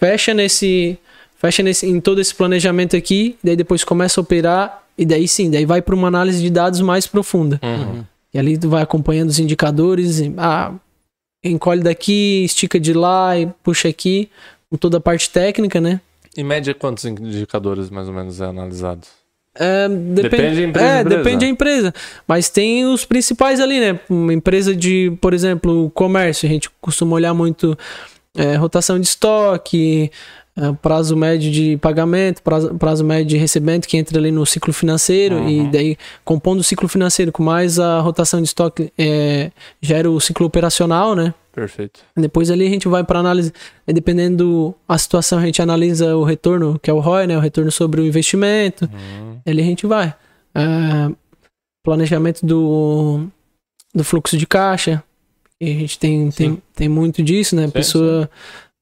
fecha nesse, fecha nesse, em todo esse planejamento aqui, daí depois começa a operar e daí sim, daí vai para uma análise de dados mais profunda. Uhum. E ali tu vai acompanhando os indicadores, e, ah, encolhe daqui, estica de lá e puxa aqui, com toda a parte técnica, né? Em média, quantos indicadores mais ou menos é analisado? É, Depende da empresa, É, empresa. depende da empresa. Mas tem os principais ali, né? Uma empresa de, por exemplo, comércio, a gente costuma olhar muito é, rotação de estoque, é, prazo médio de pagamento, prazo, prazo médio de recebimento, que entra ali no ciclo financeiro, e daí, compondo o ciclo financeiro com mais a rotação de estoque, é, gera o ciclo operacional, né? Perfeito. Depois ali a gente vai para análise, e dependendo da situação, a gente analisa o retorno, que é o ROI, né? O retorno sobre o investimento. Uhum. Ali a gente vai. Ah, planejamento do, do fluxo de caixa. E a gente tem, tem, tem muito disso, né? A Sim,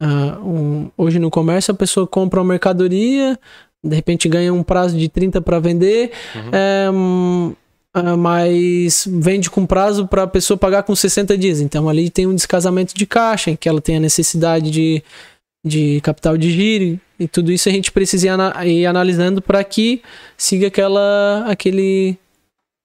ah, um- hoje no comércio, a pessoa compra uma mercadoria, de repente ganha um prazo de 30 para vender, Uhum. é, mas vende com prazo para a pessoa pagar com 60 dias. Então ali tem um descasamento de caixa, em que ela tem a necessidade de, de capital de giro, e tudo isso a gente precisa ir analisando para que siga aquela, aquele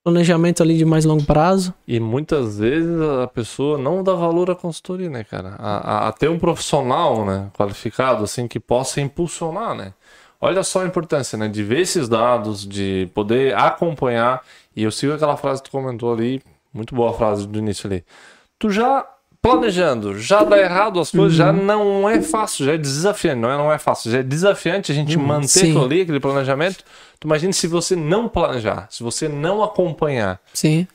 planejamento ali de mais longo prazo. E muitas vezes a pessoa não dá valor à consultoria, né, cara? A, a- a ter um profissional, né, qualificado, assim, que possa impulsionar, né? Olha só a importância, né, de ver esses dados, de poder acompanhar. E eu sigo aquela frase que tu comentou ali, muito boa a frase do início ali. Tu já planejando, já dá errado as coisas, já Uhum. não é fácil, já é desafiante, não é, não é fácil, já é desafiante a gente manter Uhum. sim. aquilo ali, aquele planejamento. Tu imagina se você não planejar, se você não acompanhar, Sim.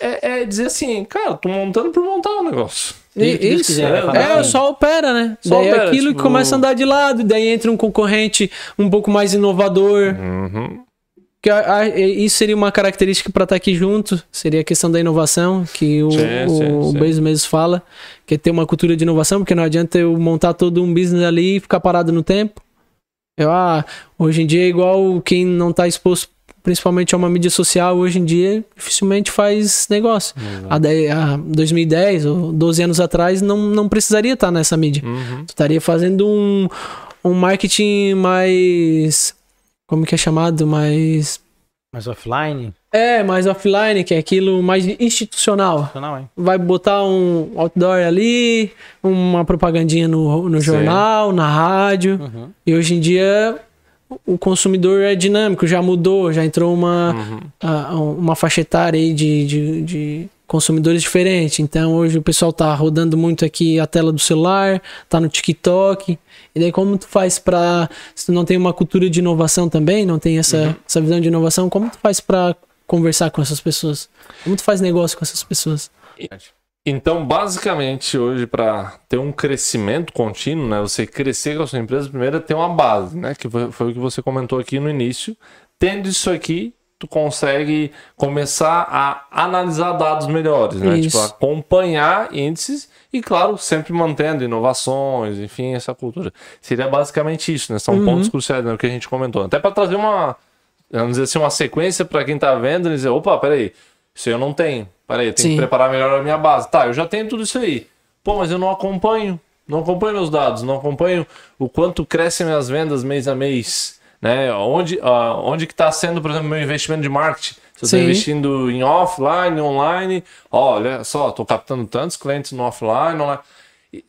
é, é dizer assim, cara, tô montando por montar o negócio. E- E- isso, quiser, vai é, é, só opera, né? Só daí opera, aquilo tipo- que começa a andar de lado, daí entra um concorrente um pouco mais inovador. Uhum. Que a- a- isso seria uma característica para estar aqui junto, seria a questão da inovação, que o, Sim, o sim. Mesmo fala, que é ter uma cultura de inovação, porque não adianta eu montar todo um business ali e ficar parado no tempo. Eu, ah, hoje em dia é igual quem não está exposto principalmente a uma mídia social, hoje em dia dificilmente faz negócio. Há, 10, há 2010 ou 12 anos atrás não, não precisaria estar nessa mídia. Uhum. Tu estaria fazendo um, um marketing mais. Como que é chamado? Mais. Mas offline? É, mais offline, que é aquilo mais institucional. Não, hein? Vai botar um outdoor ali, uma propagandinha no, no Sim. jornal, na rádio. Uhum. E hoje em dia o consumidor é dinâmico, já mudou, já entrou uma, Uhum. a- uma faixa etária aí de, de, de consumidores diferentes. Então hoje o pessoal tá rodando muito aqui a tela do celular, tá no TikTok. E daí como tu faz pra. Se tu não tem uma cultura de inovação também, não tem essa, essa visão de inovação, como tu faz pra conversar com essas pessoas? Como tu faz negócio com essas pessoas? Então, basicamente, hoje, para ter um crescimento contínuo, né? Você crescer com a sua empresa, primeiro é ter uma base, né? Que foi, foi o que você comentou aqui no início. Tendo isso aqui, tu consegue começar a analisar dados melhores, né? Isso. Tipo, acompanhar índices e, claro, sempre mantendo inovações, enfim, essa cultura. Seria basicamente isso, né? São pontos cruciais, né? O que a gente comentou. Até para trazer uma, vamos dizer assim, uma sequência para quem tá vendo e dizer, opa, peraí, isso eu não tenho. Peraí, eu tenho Sim. que preparar melhor a minha base. Tá, eu já tenho tudo isso aí. Pô, mas eu não acompanho. Não acompanho meus dados, não acompanho o quanto crescem minhas vendas mês a mês. Né? Onde, ah, onde que está sendo, por exemplo, meu investimento de marketing? Se eu estou investindo em offline, online, olha só, estou captando tantos clientes no offline, online.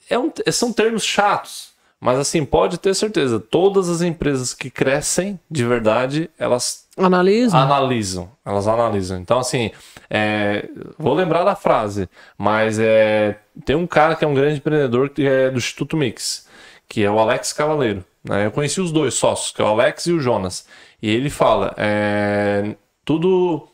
É um, são termos chatos, mas assim, pode ter certeza, todas as empresas que crescem de verdade, elas Analisa. analisam, elas analisam. Então, assim, é, vou lembrar da frase, mas é, tem um cara que é um grande empreendedor que é do Instituto Mix, que é o Alex Cavaleiro. né? Eu conheci os dois sócios, que é o Alex e o Jonas. E ele fala, é, tudo,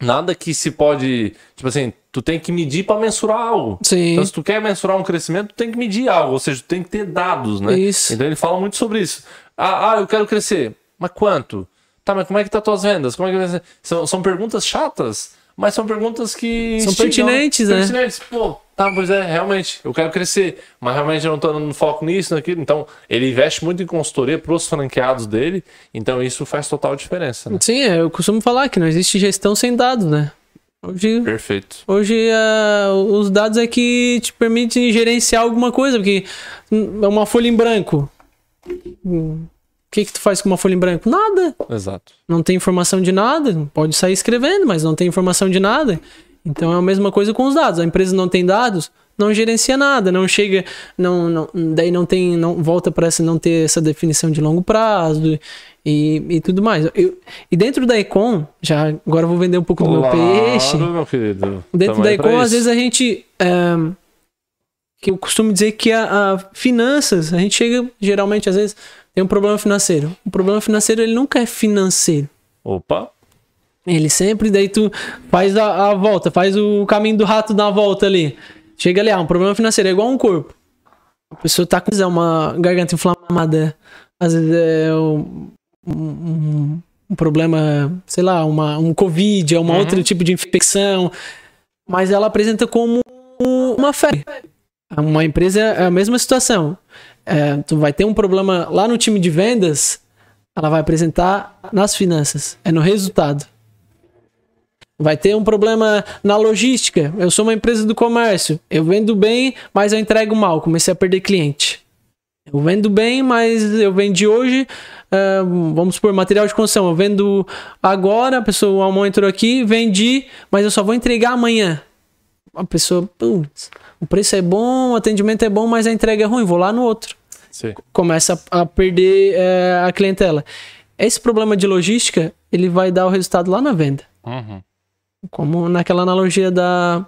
nada que se pode, tipo assim, tu tem que medir para mensurar algo. Sim. Então, se tu quer mensurar um crescimento, tu tem que medir algo, ou seja, tu tem que ter dados, né? Isso. Então ele fala muito sobre isso. Ah, ah, eu quero crescer. Mas quanto? Tá, mas como é que tá tuas vendas? Como é que? São, são perguntas chatas, mas são perguntas que São pertinentes, né? Pertinentes. Pô, tá, pois é, realmente, eu quero crescer, mas realmente eu não tô dando foco nisso, naquilo. Então, ele investe muito em consultoria pros franqueados dele, então isso faz total diferença, né? Sim, é, eu costumo falar que não existe gestão sem dados, né? Hoje, Perfeito. hoje ah, os dados é que te permitem gerenciar alguma coisa, porque é uma folha em branco. Hum, O que, que tu faz com uma folha em branco? Nada. Exato. Não tem informação de nada. Pode sair escrevendo, mas não tem informação de nada. Então é a mesma coisa com os dados. A empresa não tem dados, não gerencia nada, não chega, não, não daí não tem, não volta para essa não ter essa definição de longo prazo e, e tudo mais. Eu- e dentro da Econ, já agora vou vender um pouco do meu peixe. meu querido. Dentro Tamo da Econ, às vezes a gente. é, que eu costumo dizer que a, a finanças, a gente chega, geralmente, às vezes, tem um problema financeiro. O problema financeiro, ele nunca é financeiro. Opa, Ele sempre, daí tu faz a, a volta, faz o caminho do rato na volta ali. Chega ali, ah, um problema financeiro, é igual um corpo. A pessoa tá com é uma garganta inflamada, às vezes é um, um- um problema, sei lá, uma, um Covid, é uma outro tipo de infecção, mas ela apresenta como uma febre. Uma empresa é a mesma situação. É, tu vai ter um problema lá no time de vendas, ela vai apresentar nas finanças, é no resultado. Vai ter um problema na logística. Eu sou uma empresa do comércio. Eu vendo bem, mas eu entrego mal. Comecei a perder cliente. Eu vendo bem, mas eu vendi hoje, ah, vamos supor, material de construção. Eu vendo agora, a pessoa, o Almon entrou aqui, vendi, mas eu só vou entregar amanhã. A pessoa, putz, o preço é bom, o atendimento é bom, mas a entrega é ruim, vou lá no outro sim. começa a, a perder é, a clientela. Esse problema de logística, ele vai dar o resultado lá na venda. Uhum. Como naquela analogia da,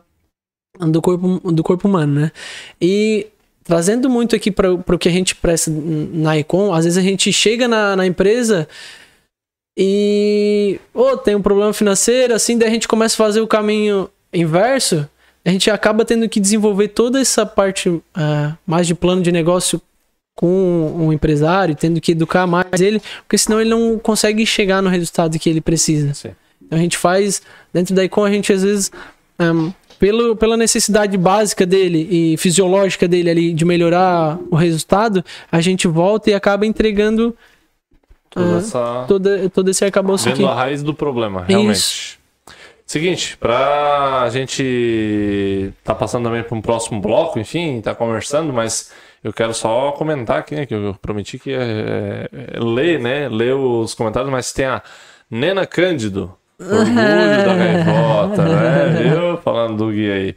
do, corpo, do corpo humano, né? E trazendo muito aqui para o que a gente presta na Econ, às vezes a gente chega na, na empresa e oh, tem um problema financeiro, assim, daí a gente começa a fazer o caminho inverso, a gente acaba tendo que desenvolver toda essa parte ah, mais de plano de negócio com um empresário, tendo que educar mais ele, porque senão ele não consegue chegar no resultado que ele precisa. Sim. Então a gente faz, dentro da Icon, a gente às vezes, ahn, pelo, pela necessidade básica dele e fisiológica dele ali de melhorar o resultado, a gente volta e acaba entregando Toda ah, essa... todo, todo esse arcabouço aqui. Vendo a raiz do problema, realmente. Isso. Seguinte, pra gente tá passando também para um próximo bloco, enfim, tá conversando, mas eu quero só comentar aqui, né, que eu prometi que é, é, ler, né, ler os comentários, mas tem a Nena Cândido, orgulho da gaivota, né, viu? Falando do guia aí.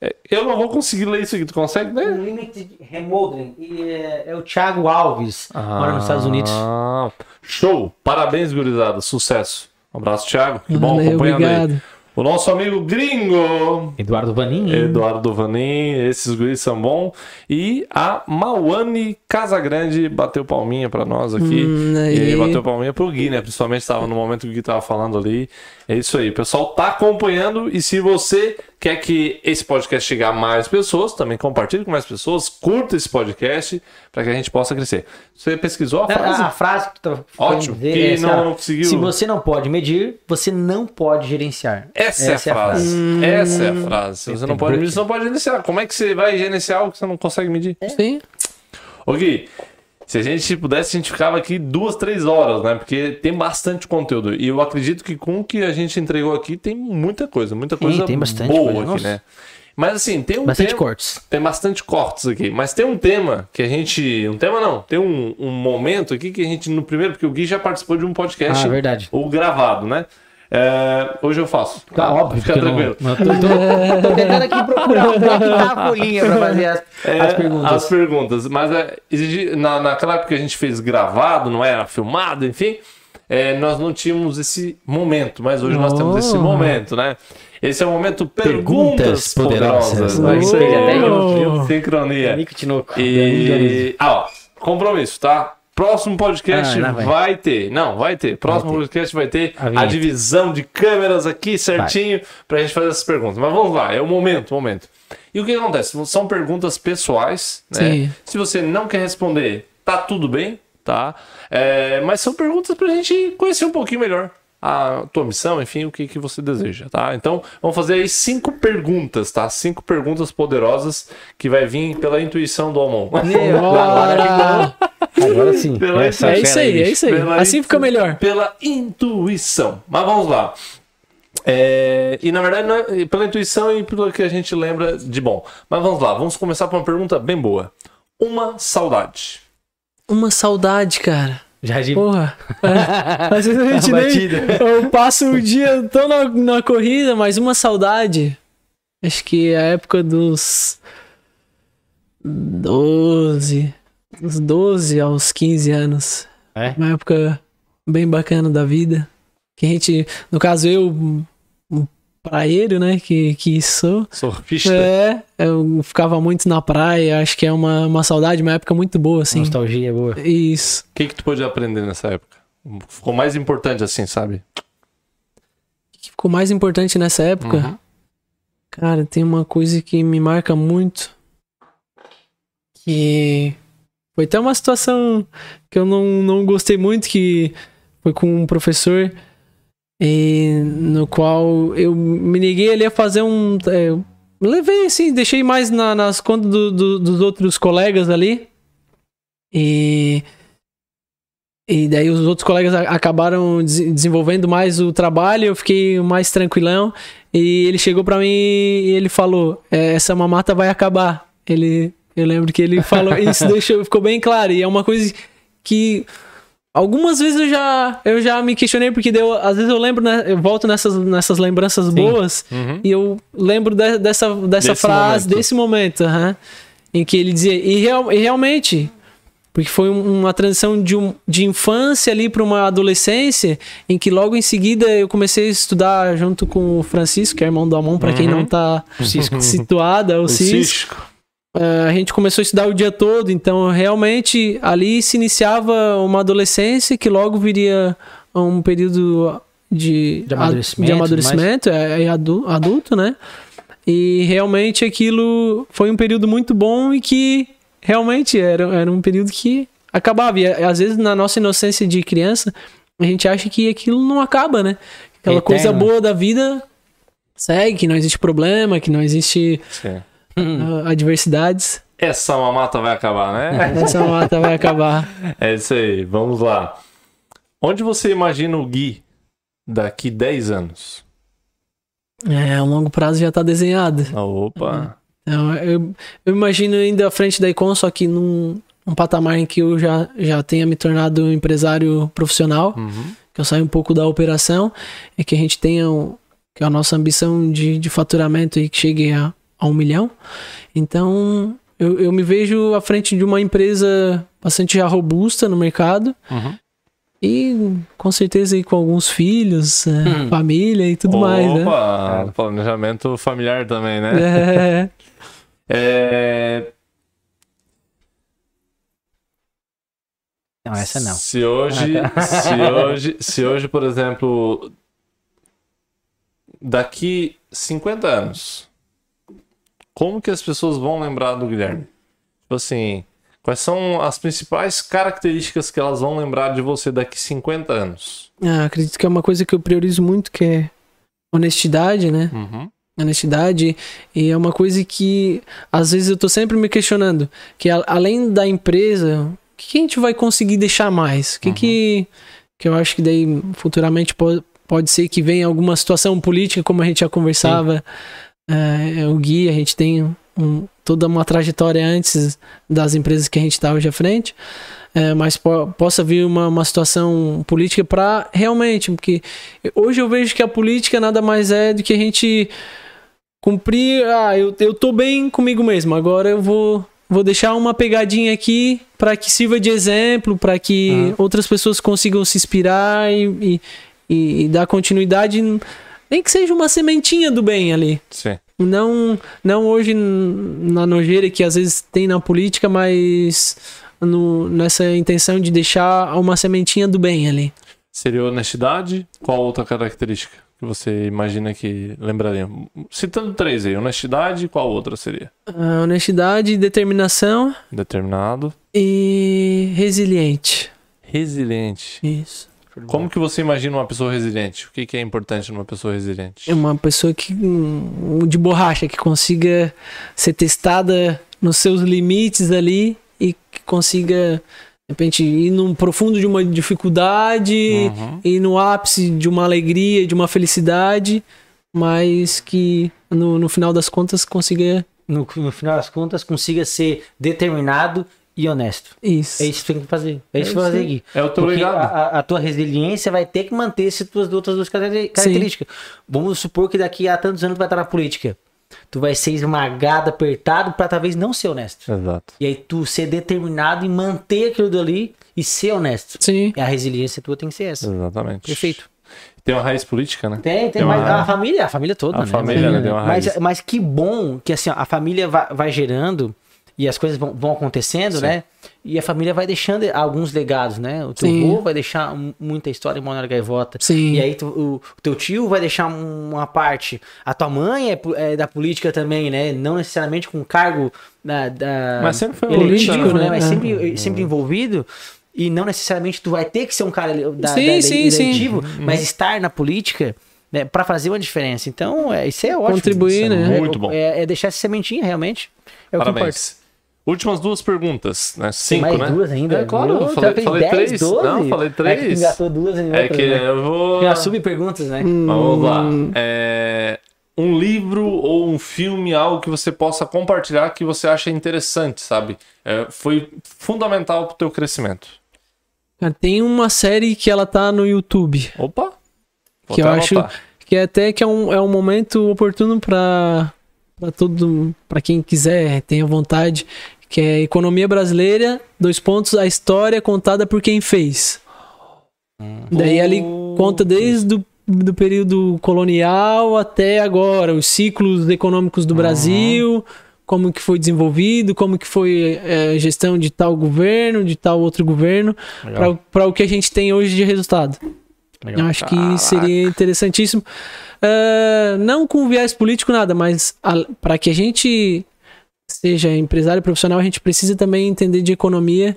É, Eu não vou conseguir ler isso aqui, tu consegue, né? Limited Remodeling. E é, é o Thiago Alves, mora nos Estados Unidos. Ah, Show! Parabéns, gurizada. Sucesso. Um abraço, Thiago. Que bom Valeu, acompanhando aí. O nosso amigo gringo, Eduardo Vanin. Eduardo Vanin, esses guris são bons. E a Mauane Casagrande bateu palminha pra nós aqui. Hum, E bateu palminha pro Gui, né? Principalmente estava no momento que o Gui tava falando ali. É isso aí. O pessoal tá acompanhando. E se você quer que esse podcast chegue a mais pessoas, também compartilhe com mais pessoas. Curta esse podcast para que a gente possa crescer. Você pesquisou a A, frase? a frase que tu tá Ótimo, querendo que é assim, não ó, conseguiu- Se você não pode medir, você não pode gerenciar. Essa, é a frase. Essa é a frase. Se você não pode medir, você não pode gerenciar. Como é que você vai gerenciar algo que você não consegue medir? Sim. Ô Gui, se a gente pudesse, a gente ficava aqui duas, três horas, né? Porque tem bastante conteúdo. E eu acredito que com o que a gente entregou aqui tem muita coisa, muita coisa tem bastante boa coisa, aqui, nossa. né? Mas assim, tem um Bastante tema- cortes. Tem bastante cortes aqui, mas tem um tema que a gente. Um tema não, tem um, um momento aqui que a gente, no primeiro, porque o Gui já participou de um podcast. Ah, verdade. Ou gravado, né? É, hoje eu faço. Tá óbvio. Fica tranquilo. Não, eu tô, tô- tô tentando aqui procurar onde é que tá a folhinha pra fazer as, É, as perguntas. As perguntas. Mas é, exigi- na, naquela época que a gente fez gravado, não era filmado, enfim, é, nós não tínhamos esse momento, mas hoje nós temos esse Oh. momento, né? Esse é o momento Perguntas, Perguntas Poderosas. Poderosas. né? Oh. Oh. junto, Sincronia. E. Ah, ó, compromisso, tá? Próximo podcast Ah, vai. vai. ter. Não, vai ter. Próximo ter. podcast vai ter A a, divisão de câmeras aqui certinho pra gente fazer essas perguntas. Mas vamos lá, é o momento, o momento. E o que acontece? São perguntas pessoais, né? Sim. Se você não quer responder, tá tudo bem, tá? É, mas são perguntas pra gente conhecer um pouquinho melhor a tua missão, enfim, o que, que você deseja, tá? Então, vamos fazer aí cinco perguntas, tá? Cinco perguntas poderosas que vai vir pela intuição do Almon. Meu, agora, agora sim. Pela Essa É fera isso aí, é isso aí. Pela Assim fica melhor. Pela intuição. Mas vamos lá. É, e na verdade, não é- pela intuição e pelo que a gente lembra de bom. Mas vamos lá, vamos começar com uma pergunta bem boa. Uma saudade. Uma saudade, cara. Já de Porra. É. Às vezes a gente nem. Eu passo o dia tão na, na corrida, mas uma saudade. Acho que a época dos. 12. Dos 12 aos 15 anos. É? Uma época bem bacana da vida. Que a gente. No caso, eu. Um praieiro, né? Que, que sou. Surfista. É, eu ficava muito na praia. Acho que é uma, uma saudade, uma época muito boa, assim. Nostalgia boa. Isso. O que, que tu pôde aprender nessa época? Ficou mais importante assim, sabe? O que ficou mais importante nessa época? Uhum. Cara, tem uma coisa que me marca muito. Que foi até uma situação que eu não, não gostei muito, que foi com um professor, e no qual eu me neguei ali a fazer um. é, levei assim, deixei mais na- nas contas do- do- dos outros colegas ali. E. E daí os outros colegas acabaram des- desenvolvendo mais o trabalho, eu fiquei mais tranquilão. E ele chegou pra mim e ele falou: "É, essa mamata vai acabar. Ele, eu lembro que ele falou, isso deixou, ficou bem claro. E é uma coisa que algumas vezes eu já, eu já me questionei, porque deu, às vezes eu lembro, né, eu volto nessas, nessas lembranças boas Uhum. e eu lembro de- dessa, dessa Desse frase, momento. desse momento, aham, em que ele dizia, e, real- e realmente, porque foi um- uma transição de, um, de infância ali para uma adolescência, em que logo em seguida eu comecei a estudar junto com o Francisco, que é irmão do Amon, para quem não tá situado, é o, O Cisco. Cisco. Eh, a gente começou a estudar o dia todo, então realmente ali se iniciava uma adolescência que logo viria um período de, De amadurecimento, de amadurecimento é, é adu- adulto, né? E realmente aquilo foi um período muito bom e que realmente era, era um período que acabava. E às vezes, na nossa inocência de criança, a gente acha que aquilo não acaba, né? Aquela Eterno. coisa boa da vida segue, que não existe problema, que não existe Sim. ah, adversidades. Essa mamata vai acabar, né? Essa mata vai acabar. é isso aí, vamos lá. Onde você imagina o Gui daqui 10 anos? É, o longo prazo já tá desenhado. Opa! Então, eu, eu imagino ainda à frente da Icon, só que num, num patamar em que eu já, já tenha me tornado um empresário profissional, Uhum. que eu saia um pouco da operação, é que a gente tenha um- que a nossa ambição de, de faturamento aí que chegue a, a um milhão. Então, eu, eu me vejo à frente de uma empresa bastante já robusta no mercado Uhum. e com certeza aí com alguns filhos, é, família e tudo mais, né? Opa! Planejamento familiar também, né? É, É, Não, essa não. Se hoje, se hoje, se hoje, por exemplo, daqui 50 anos, como que as pessoas vão lembrar do Guilherme? Tipo assim, quais são as principais características que elas vão lembrar de você daqui 50 anos? Ah, acredito que é uma coisa que eu priorizo muito, que é honestidade, né? Uhum. Honestidade. E é uma coisa que às vezes eu tô sempre me questionando. Que a- além da empresa, o que, a gente vai conseguir deixar mais? O que, que, que eu acho que daí futuramente pode, pode ser que venha alguma situação política, como a gente já conversava. É, o Gui, a gente tem um- toda uma trajetória antes das empresas que a gente está hoje à frente. É, mas po- possa vir uma, uma situação política para realmente, porque hoje eu vejo que a política nada mais é do que a gente cumprir, ah, eu, eu tô bem comigo mesmo, agora eu vou vou deixar uma pegadinha aqui para que sirva de exemplo, para que outras pessoas consigam se inspirar e, e, e- e dar continuidade, nem que seja uma sementinha do bem ali. Sim. Não, não hoje na nojeira que às vezes tem na política, mas no- nessa intenção de deixar uma sementinha do bem ali. Seria honestidade? Qual outra característica que você imagina que lembraria? Citando três aí, honestidade, qual outra seria? Ah, honestidade, determinação Determinado. e resiliente. Resiliente. Isso. Como que você imagina uma pessoa resiliente? O que, que é importante numa pessoa resiliente? É uma pessoa que um, de borracha que consiga ser testada nos seus limites ali e que consiga de repente ir num profundo de uma dificuldade Uhum. e no ápice de uma alegria, de uma felicidade, mas que no, no final das contas consiga No, no final das contas, consiga ser determinado e honesto. isso. É isso que tem que fazer. É isso que É vai fazer aqui. É o teu Porque legado. a, a- tua resiliência vai ter que manter essas tuas outras duas características. Vamos supor que daqui a tantos anos tu vai estar na política. Tu vai ser esmagado, apertado, pra talvez não ser honesto. Exato. E aí tu ser determinado em manter aquilo dali e ser honesto. Sim. E a resiliência tua tem que ser essa. Exatamente. Perfeito. Tem uma raiz política, né? Tem, tem, Tem mas uma- a família, a família toda, A né? família, Mas- né, tem uma mas, raiz. mas que bom que assim, ó, a família vai, vai gerando e as coisas vão, vão acontecendo, Sim. né? E a família vai deixando alguns legados, né? O teu Sim. avô vai deixar um- muita história em Monara Gaivota. Sim. E aí tu- o, o teu tio vai deixar uma parte. A tua mãe é, é da política também, né? Não necessariamente com cargo da, da Mas sempre foi eletivo, político, né? né? Mas É. sempre, sempre envolvido. E não necessariamente tu vai ter que ser um cara da, Sim, da- sim, sim. eletivo, Uhum. mas estar na política né, para fazer uma diferença. Então, é, isso é ótimo. Contribuir, é né? Muito bom. É, é deixar essa sementinha, realmente. É o que importa. Últimas duas perguntas, né? Tem Cinco, mais né? duas ainda? É claro, eu falei, tem falei 10, três. 12? Não, falei É que três. engatou duas em É que né? eu vou. Tem as subperguntas, né? Vamos lá. Hum. É, Um livro ou um filme, algo que você possa compartilhar que você acha interessante, sabe? É, foi fundamental pro teu crescimento. Cara, tem uma série que ela tá no YouTube. Opa! Vou que eu até acho anotar. que é até que é um, é um momento oportuno para para todo para quem quiser tenha vontade que é economia brasileira dois pontos a história contada por quem fez daí ali conta desde o do período colonial até agora os ciclos econômicos do Brasil como que foi desenvolvido como que foi é, a gestão de tal governo de tal outro governo para o que a gente tem hoje de resultado Legal. eu acho que Caraca. seria interessantíssimo. Ah, não com viés político, nada, mas para que a gente seja empresário profissional, a gente precisa também entender de economia,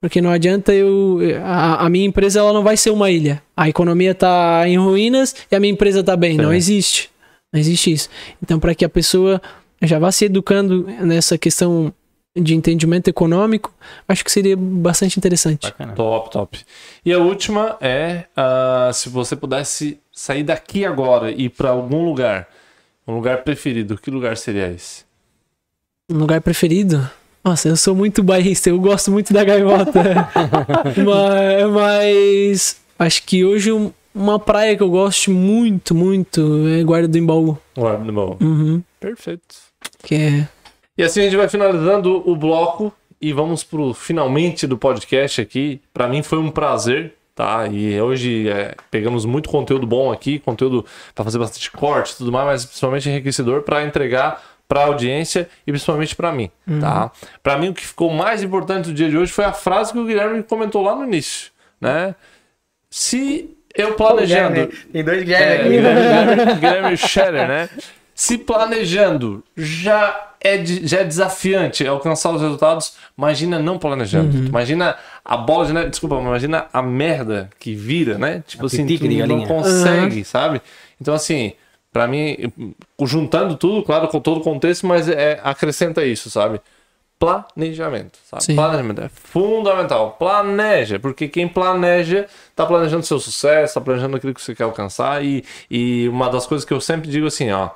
porque não adianta eu. A, a minha empresa ela não vai ser uma ilha. A economia tá em ruínas e a minha empresa tá bem. Não É. existe. Não existe isso. Então, para que a pessoa já vá se educando nessa questão de entendimento econômico, acho que seria bastante interessante. Bacana. Top, top. E a última é ah, se você pudesse sair daqui agora e ir pra algum lugar, um lugar preferido, que lugar seria esse? Um lugar preferido? Nossa, eu sou muito bairrista, eu gosto muito da gaivota. mas, mas acho que hoje um- uma praia que eu gosto muito, muito é Guarda do Embaú. Guarda bom. Uhum. Perfeito. Que é. E assim a gente vai finalizando o bloco e vamos pro finalmente do podcast aqui. Pra mim foi um prazer, tá? E hoje é, pegamos muito conteúdo bom aqui, conteúdo pra fazer bastante corte e tudo mais, mas principalmente enriquecedor pra entregar pra audiência e principalmente pra mim, tá? Pra mim o que ficou mais importante do dia de hoje foi a frase que o Guilherme comentou lá no início, né? Se eu planejando, Tem dois é, Guilherme aqui. Guilherme, Guilherme Scherer, né? Se planejando já é, de- já é desafiante alcançar os resultados, imagina não planejando. Uhum. Imagina a bola de neve, desculpa, mas imagina a merda que vira, né? Tipo A assim, tu não galinha. consegue, sabe? Então assim, pra mim, juntando tudo, claro, com todo o contexto, mas é, acrescenta isso, sabe? Planejamento, sabe? Sim. Planejamento é fundamental. Planeja, porque quem planeja tá planejando seu sucesso, tá planejando aquilo que você quer alcançar. E, e uma das coisas que eu sempre digo assim, ó,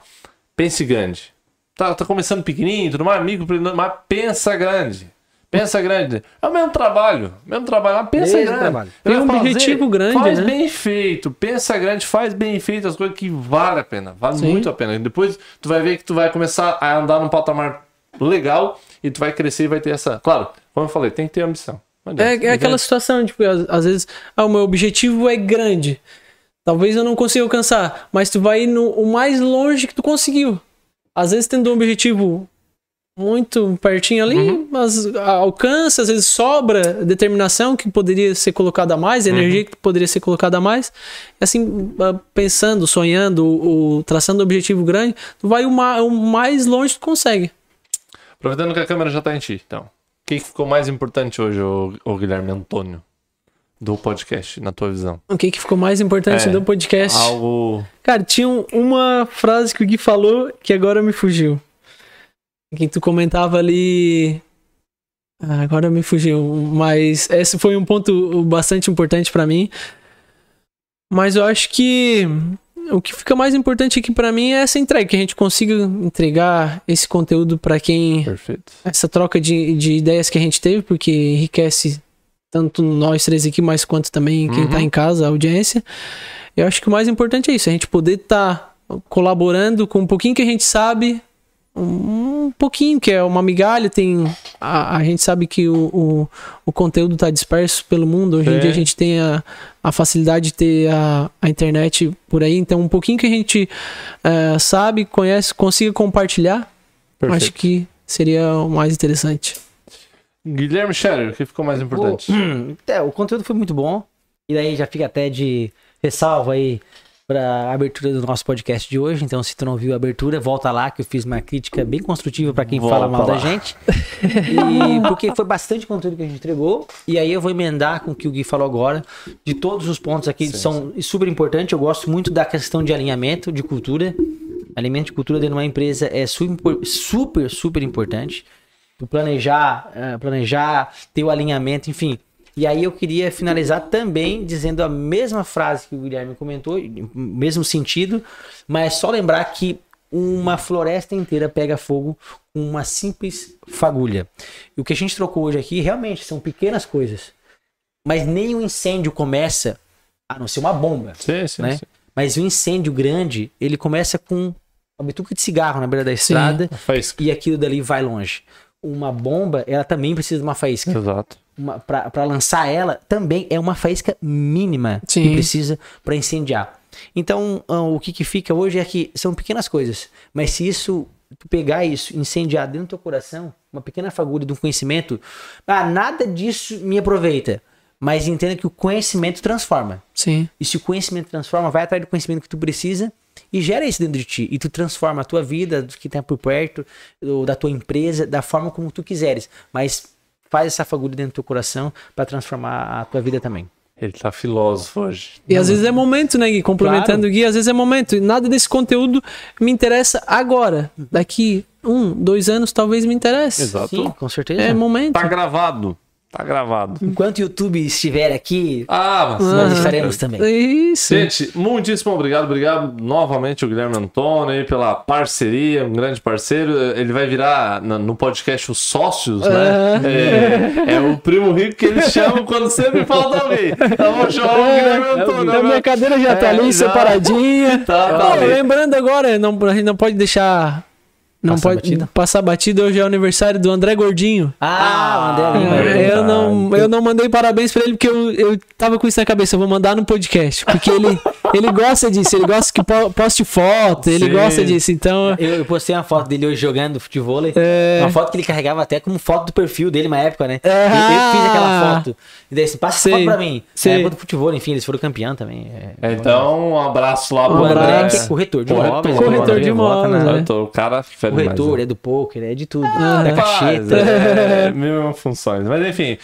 pense grande. Tá, tá começando pequenininho, tudo mais, amigo, mas pensa grande. Pensa grande. É o mesmo trabalho, mesmo trabalho, mas pensa Mesmo grande. trabalho. Tem um objetivo grande, Faz né? bem feito, pensa grande, faz bem feito as coisas que vale a pena, vale Sim. muito a pena. Depois tu vai ver que tu vai começar a andar num patamar legal e tu vai crescer e vai ter essa. Claro, como eu falei, tem que ter ambição. É, é aquela situação, tipo, às, vezes, ah, o meu objetivo é grande. Talvez eu não consiga alcançar, mas tu vai no o mais longe que tu conseguiu. Às vezes tendo um objetivo muito pertinho ali, Uhum. mas alcança, às vezes sobra determinação que poderia ser colocada a mais, Uhum. energia que poderia ser colocada a mais. Assim, ah, pensando, sonhando, o, traçando um objetivo grande, tu vai o, ma- o mais longe que tu consegue. Aproveitando que a câmera já tá em ti, então. O que ficou mais importante hoje, ô Guilherme Antônio, do podcast, na tua visão? O que, que ficou mais importante É, do podcast? Algo. Cara, tinha um- uma frase que o Gui falou que agora me fugiu. Que tu comentava ali. Ah, agora me fugiu. Mas esse foi um ponto bastante importante pra mim. Mas eu acho que o que fica mais importante aqui pra mim é essa entrega, que a gente consiga entregar esse conteúdo pra quem Perfeito. essa troca de, de ideias que a gente teve, porque enriquece tanto nós três aqui, mas quanto também quem Uhum. tá em casa, a audiência. Eu acho que o mais importante é isso, a gente poder estar colaborando com um pouquinho que a gente sabe, um pouquinho, que é uma migalha, tem. A, a gente sabe que o, o, o conteúdo tá disperso pelo mundo. Hoje em É. dia a gente tem a, a facilidade de ter a, a internet por aí, então um pouquinho que a gente eh, sabe, conhece, consiga compartilhar, Perfeito. acho que seria o mais interessante. Guilherme Scherer, o que ficou mais importante? O, é, o conteúdo foi muito bom. E daí já fica até de ressalva aí pra abertura do nosso podcast de hoje. Então, se tu não viu a abertura, volta lá que eu fiz uma crítica bem construtiva pra quem Volta fala mal lá. da gente. E porque foi bastante conteúdo que a gente entregou. E aí eu vou emendar com o que o Gui falou agora. De todos os pontos aqui Sim, são super importantes. Eu gosto muito da questão de alinhamento, de cultura. Alimento de cultura dentro de uma empresa é super, super, super importante. Tu planejar, eh, planejar, ter o alinhamento, enfim. E aí eu queria finalizar também dizendo a mesma frase que o Guilherme comentou, mesmo sentido, mas só lembrar que uma floresta inteira pega fogo com uma simples fagulha. E o que a gente trocou hoje aqui realmente são pequenas coisas. Mas nem o incêndio começa a não ser uma bomba Sim, sim, né? sim. Mas o incêndio grande, ele começa com uma bituca de cigarro na beira da estrada e aquilo dali vai longe. Uma bomba, ela também precisa de uma faísca. Exato. Pra lançar ela, também é uma faísca mínima que Sim. precisa pra incendiar. Então, ah, o que, que fica hoje é que são pequenas coisas. Mas se isso, tu pegar isso, incendiar dentro do teu coração, uma pequena fagulha de um conhecimento, ah, nada disso me aproveita. Mas entenda que o conhecimento transforma. Sim. E se o conhecimento transforma, vai atrás do conhecimento que tu precisa e gera isso dentro de ti. E tu transforma a tua vida, do que tá por perto, ou da tua empresa, da forma como tu quiseres. Mas faz essa fagulha dentro do teu coração para transformar a tua vida também. Ele tá filósofo hoje. E às vezes é momento, né, Gui? Complementando o Gui, às vezes é momento. E nada desse conteúdo me interessa agora. Daqui um, dois anos, talvez me interesse. Exato. Sim, com certeza. É momento. Tá gravado. Tá gravado. Enquanto o YouTube estiver aqui, Ah, mas... nós estaremos também. Isso. Gente, muitíssimo obrigado. Obrigado novamente o Guilherme Antônio aí pela parceria, um grande parceiro. Ele vai virar no podcast os sócios, né? É, é o primo rico que eles chamam quando sempre falta alguém. Então vou chamar o Guilherme Antônio. a minha cadeira já tá É, ali, já. separadinha. Tá, tá lembrando agora, não, a gente não pode deixar. Não Passar pode batido? passar batido. Hoje é o aniversário do André Gordinho. Ah, o André Ah, Lima. é É, eu, não, eu não mandei parabéns pra ele porque eu, eu tava com isso na cabeça. Eu vou mandar no podcast. Porque ele, ele gosta disso. Ele gosta que po- poste foto. Ele Sim. gosta disso. Então. Eu, eu postei uma foto dele hoje jogando futebol. É. Uma foto que ele carregava até como foto do perfil dele uma época, né? É. Eu, eu fiz aquela foto. E daí assim, passa Sei. foto pra mim. Sei. É época do futebol, enfim, eles foram campeão também. É, Então, um abraço lá pro Um André, abraço. que é corretor de Corretor. imóveis. Corretor André de imóveis, na- né? O cara mais, Corretor, né? é do poker, é de tudo. Ah, da Rapaz, cacheta. É, mil funções. Mas enfim,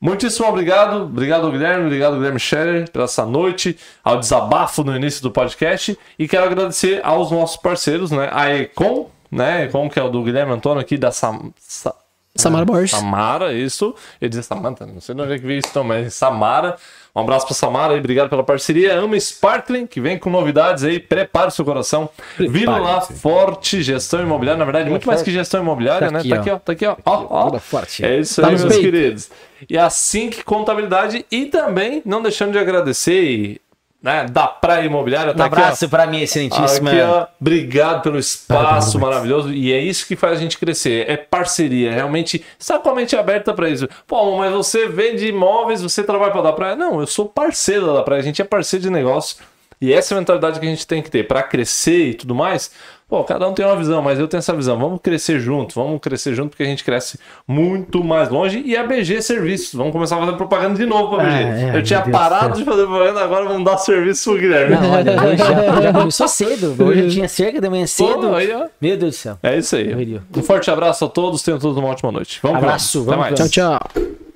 muitíssimo obrigado. Obrigado, Guilherme. Obrigado, Guilherme Scherer, pela essa noite, ao desabafo no início do podcast. E quero agradecer aos nossos parceiros, né? A Econ, né? Econ, que é o do Guilherme Antônio aqui da Sam... Sa- Samara Borges. Samara, isso. Eu disse Samantha, não sei de onde é que veio isso, não, mas Samara. Um abraço pra Samara aí, obrigado pela parceria. Ama Sparkling, que vem com novidades aí, prepare o seu coração. Vira lá forte, gestão imobiliária, na verdade, muito mais que gestão imobiliária, Tá né? aqui, tá ó. aqui, ó, tá aqui, ó. ó, ó. Forte. É isso Tá aí, meus peito. queridos. E a Sync Contabilidade e também, não deixando de agradecer, e, né, da Praia Imobiliária, Um tá ó. abraço pra mim, excelentíssima. Aqui, ó, obrigado pelo espaço maravilhoso. E é isso que faz a gente crescer. É parceria. Realmente, está com a mente aberta para isso. Pô, mas você vende imóveis, você trabalha para da praia. Não, eu sou parceiro da praia. A gente é parceiro de negócio. E essa é a mentalidade que a gente tem que ter para crescer e tudo mais. Pô, cada um tem uma visão, mas eu tenho essa visão. Vamos crescer junto, vamos crescer junto porque a gente cresce muito mais longe. E a BG Serviços, vamos começar a fazer propaganda de novo para BG. Ah, é, eu tinha Deus do parado de fazer propaganda, agora vamos dar serviço pro Guilherme. Não, olha, hoje já, já começou cedo. Hoje eu tinha cerca da manhã cedo. Pô, aí, ó. Meu Deus do céu. É isso aí. Um forte abraço a todos, tenham todos uma ótima noite. Vamos Abraço, vamos. Até vamos Tchau, tchau.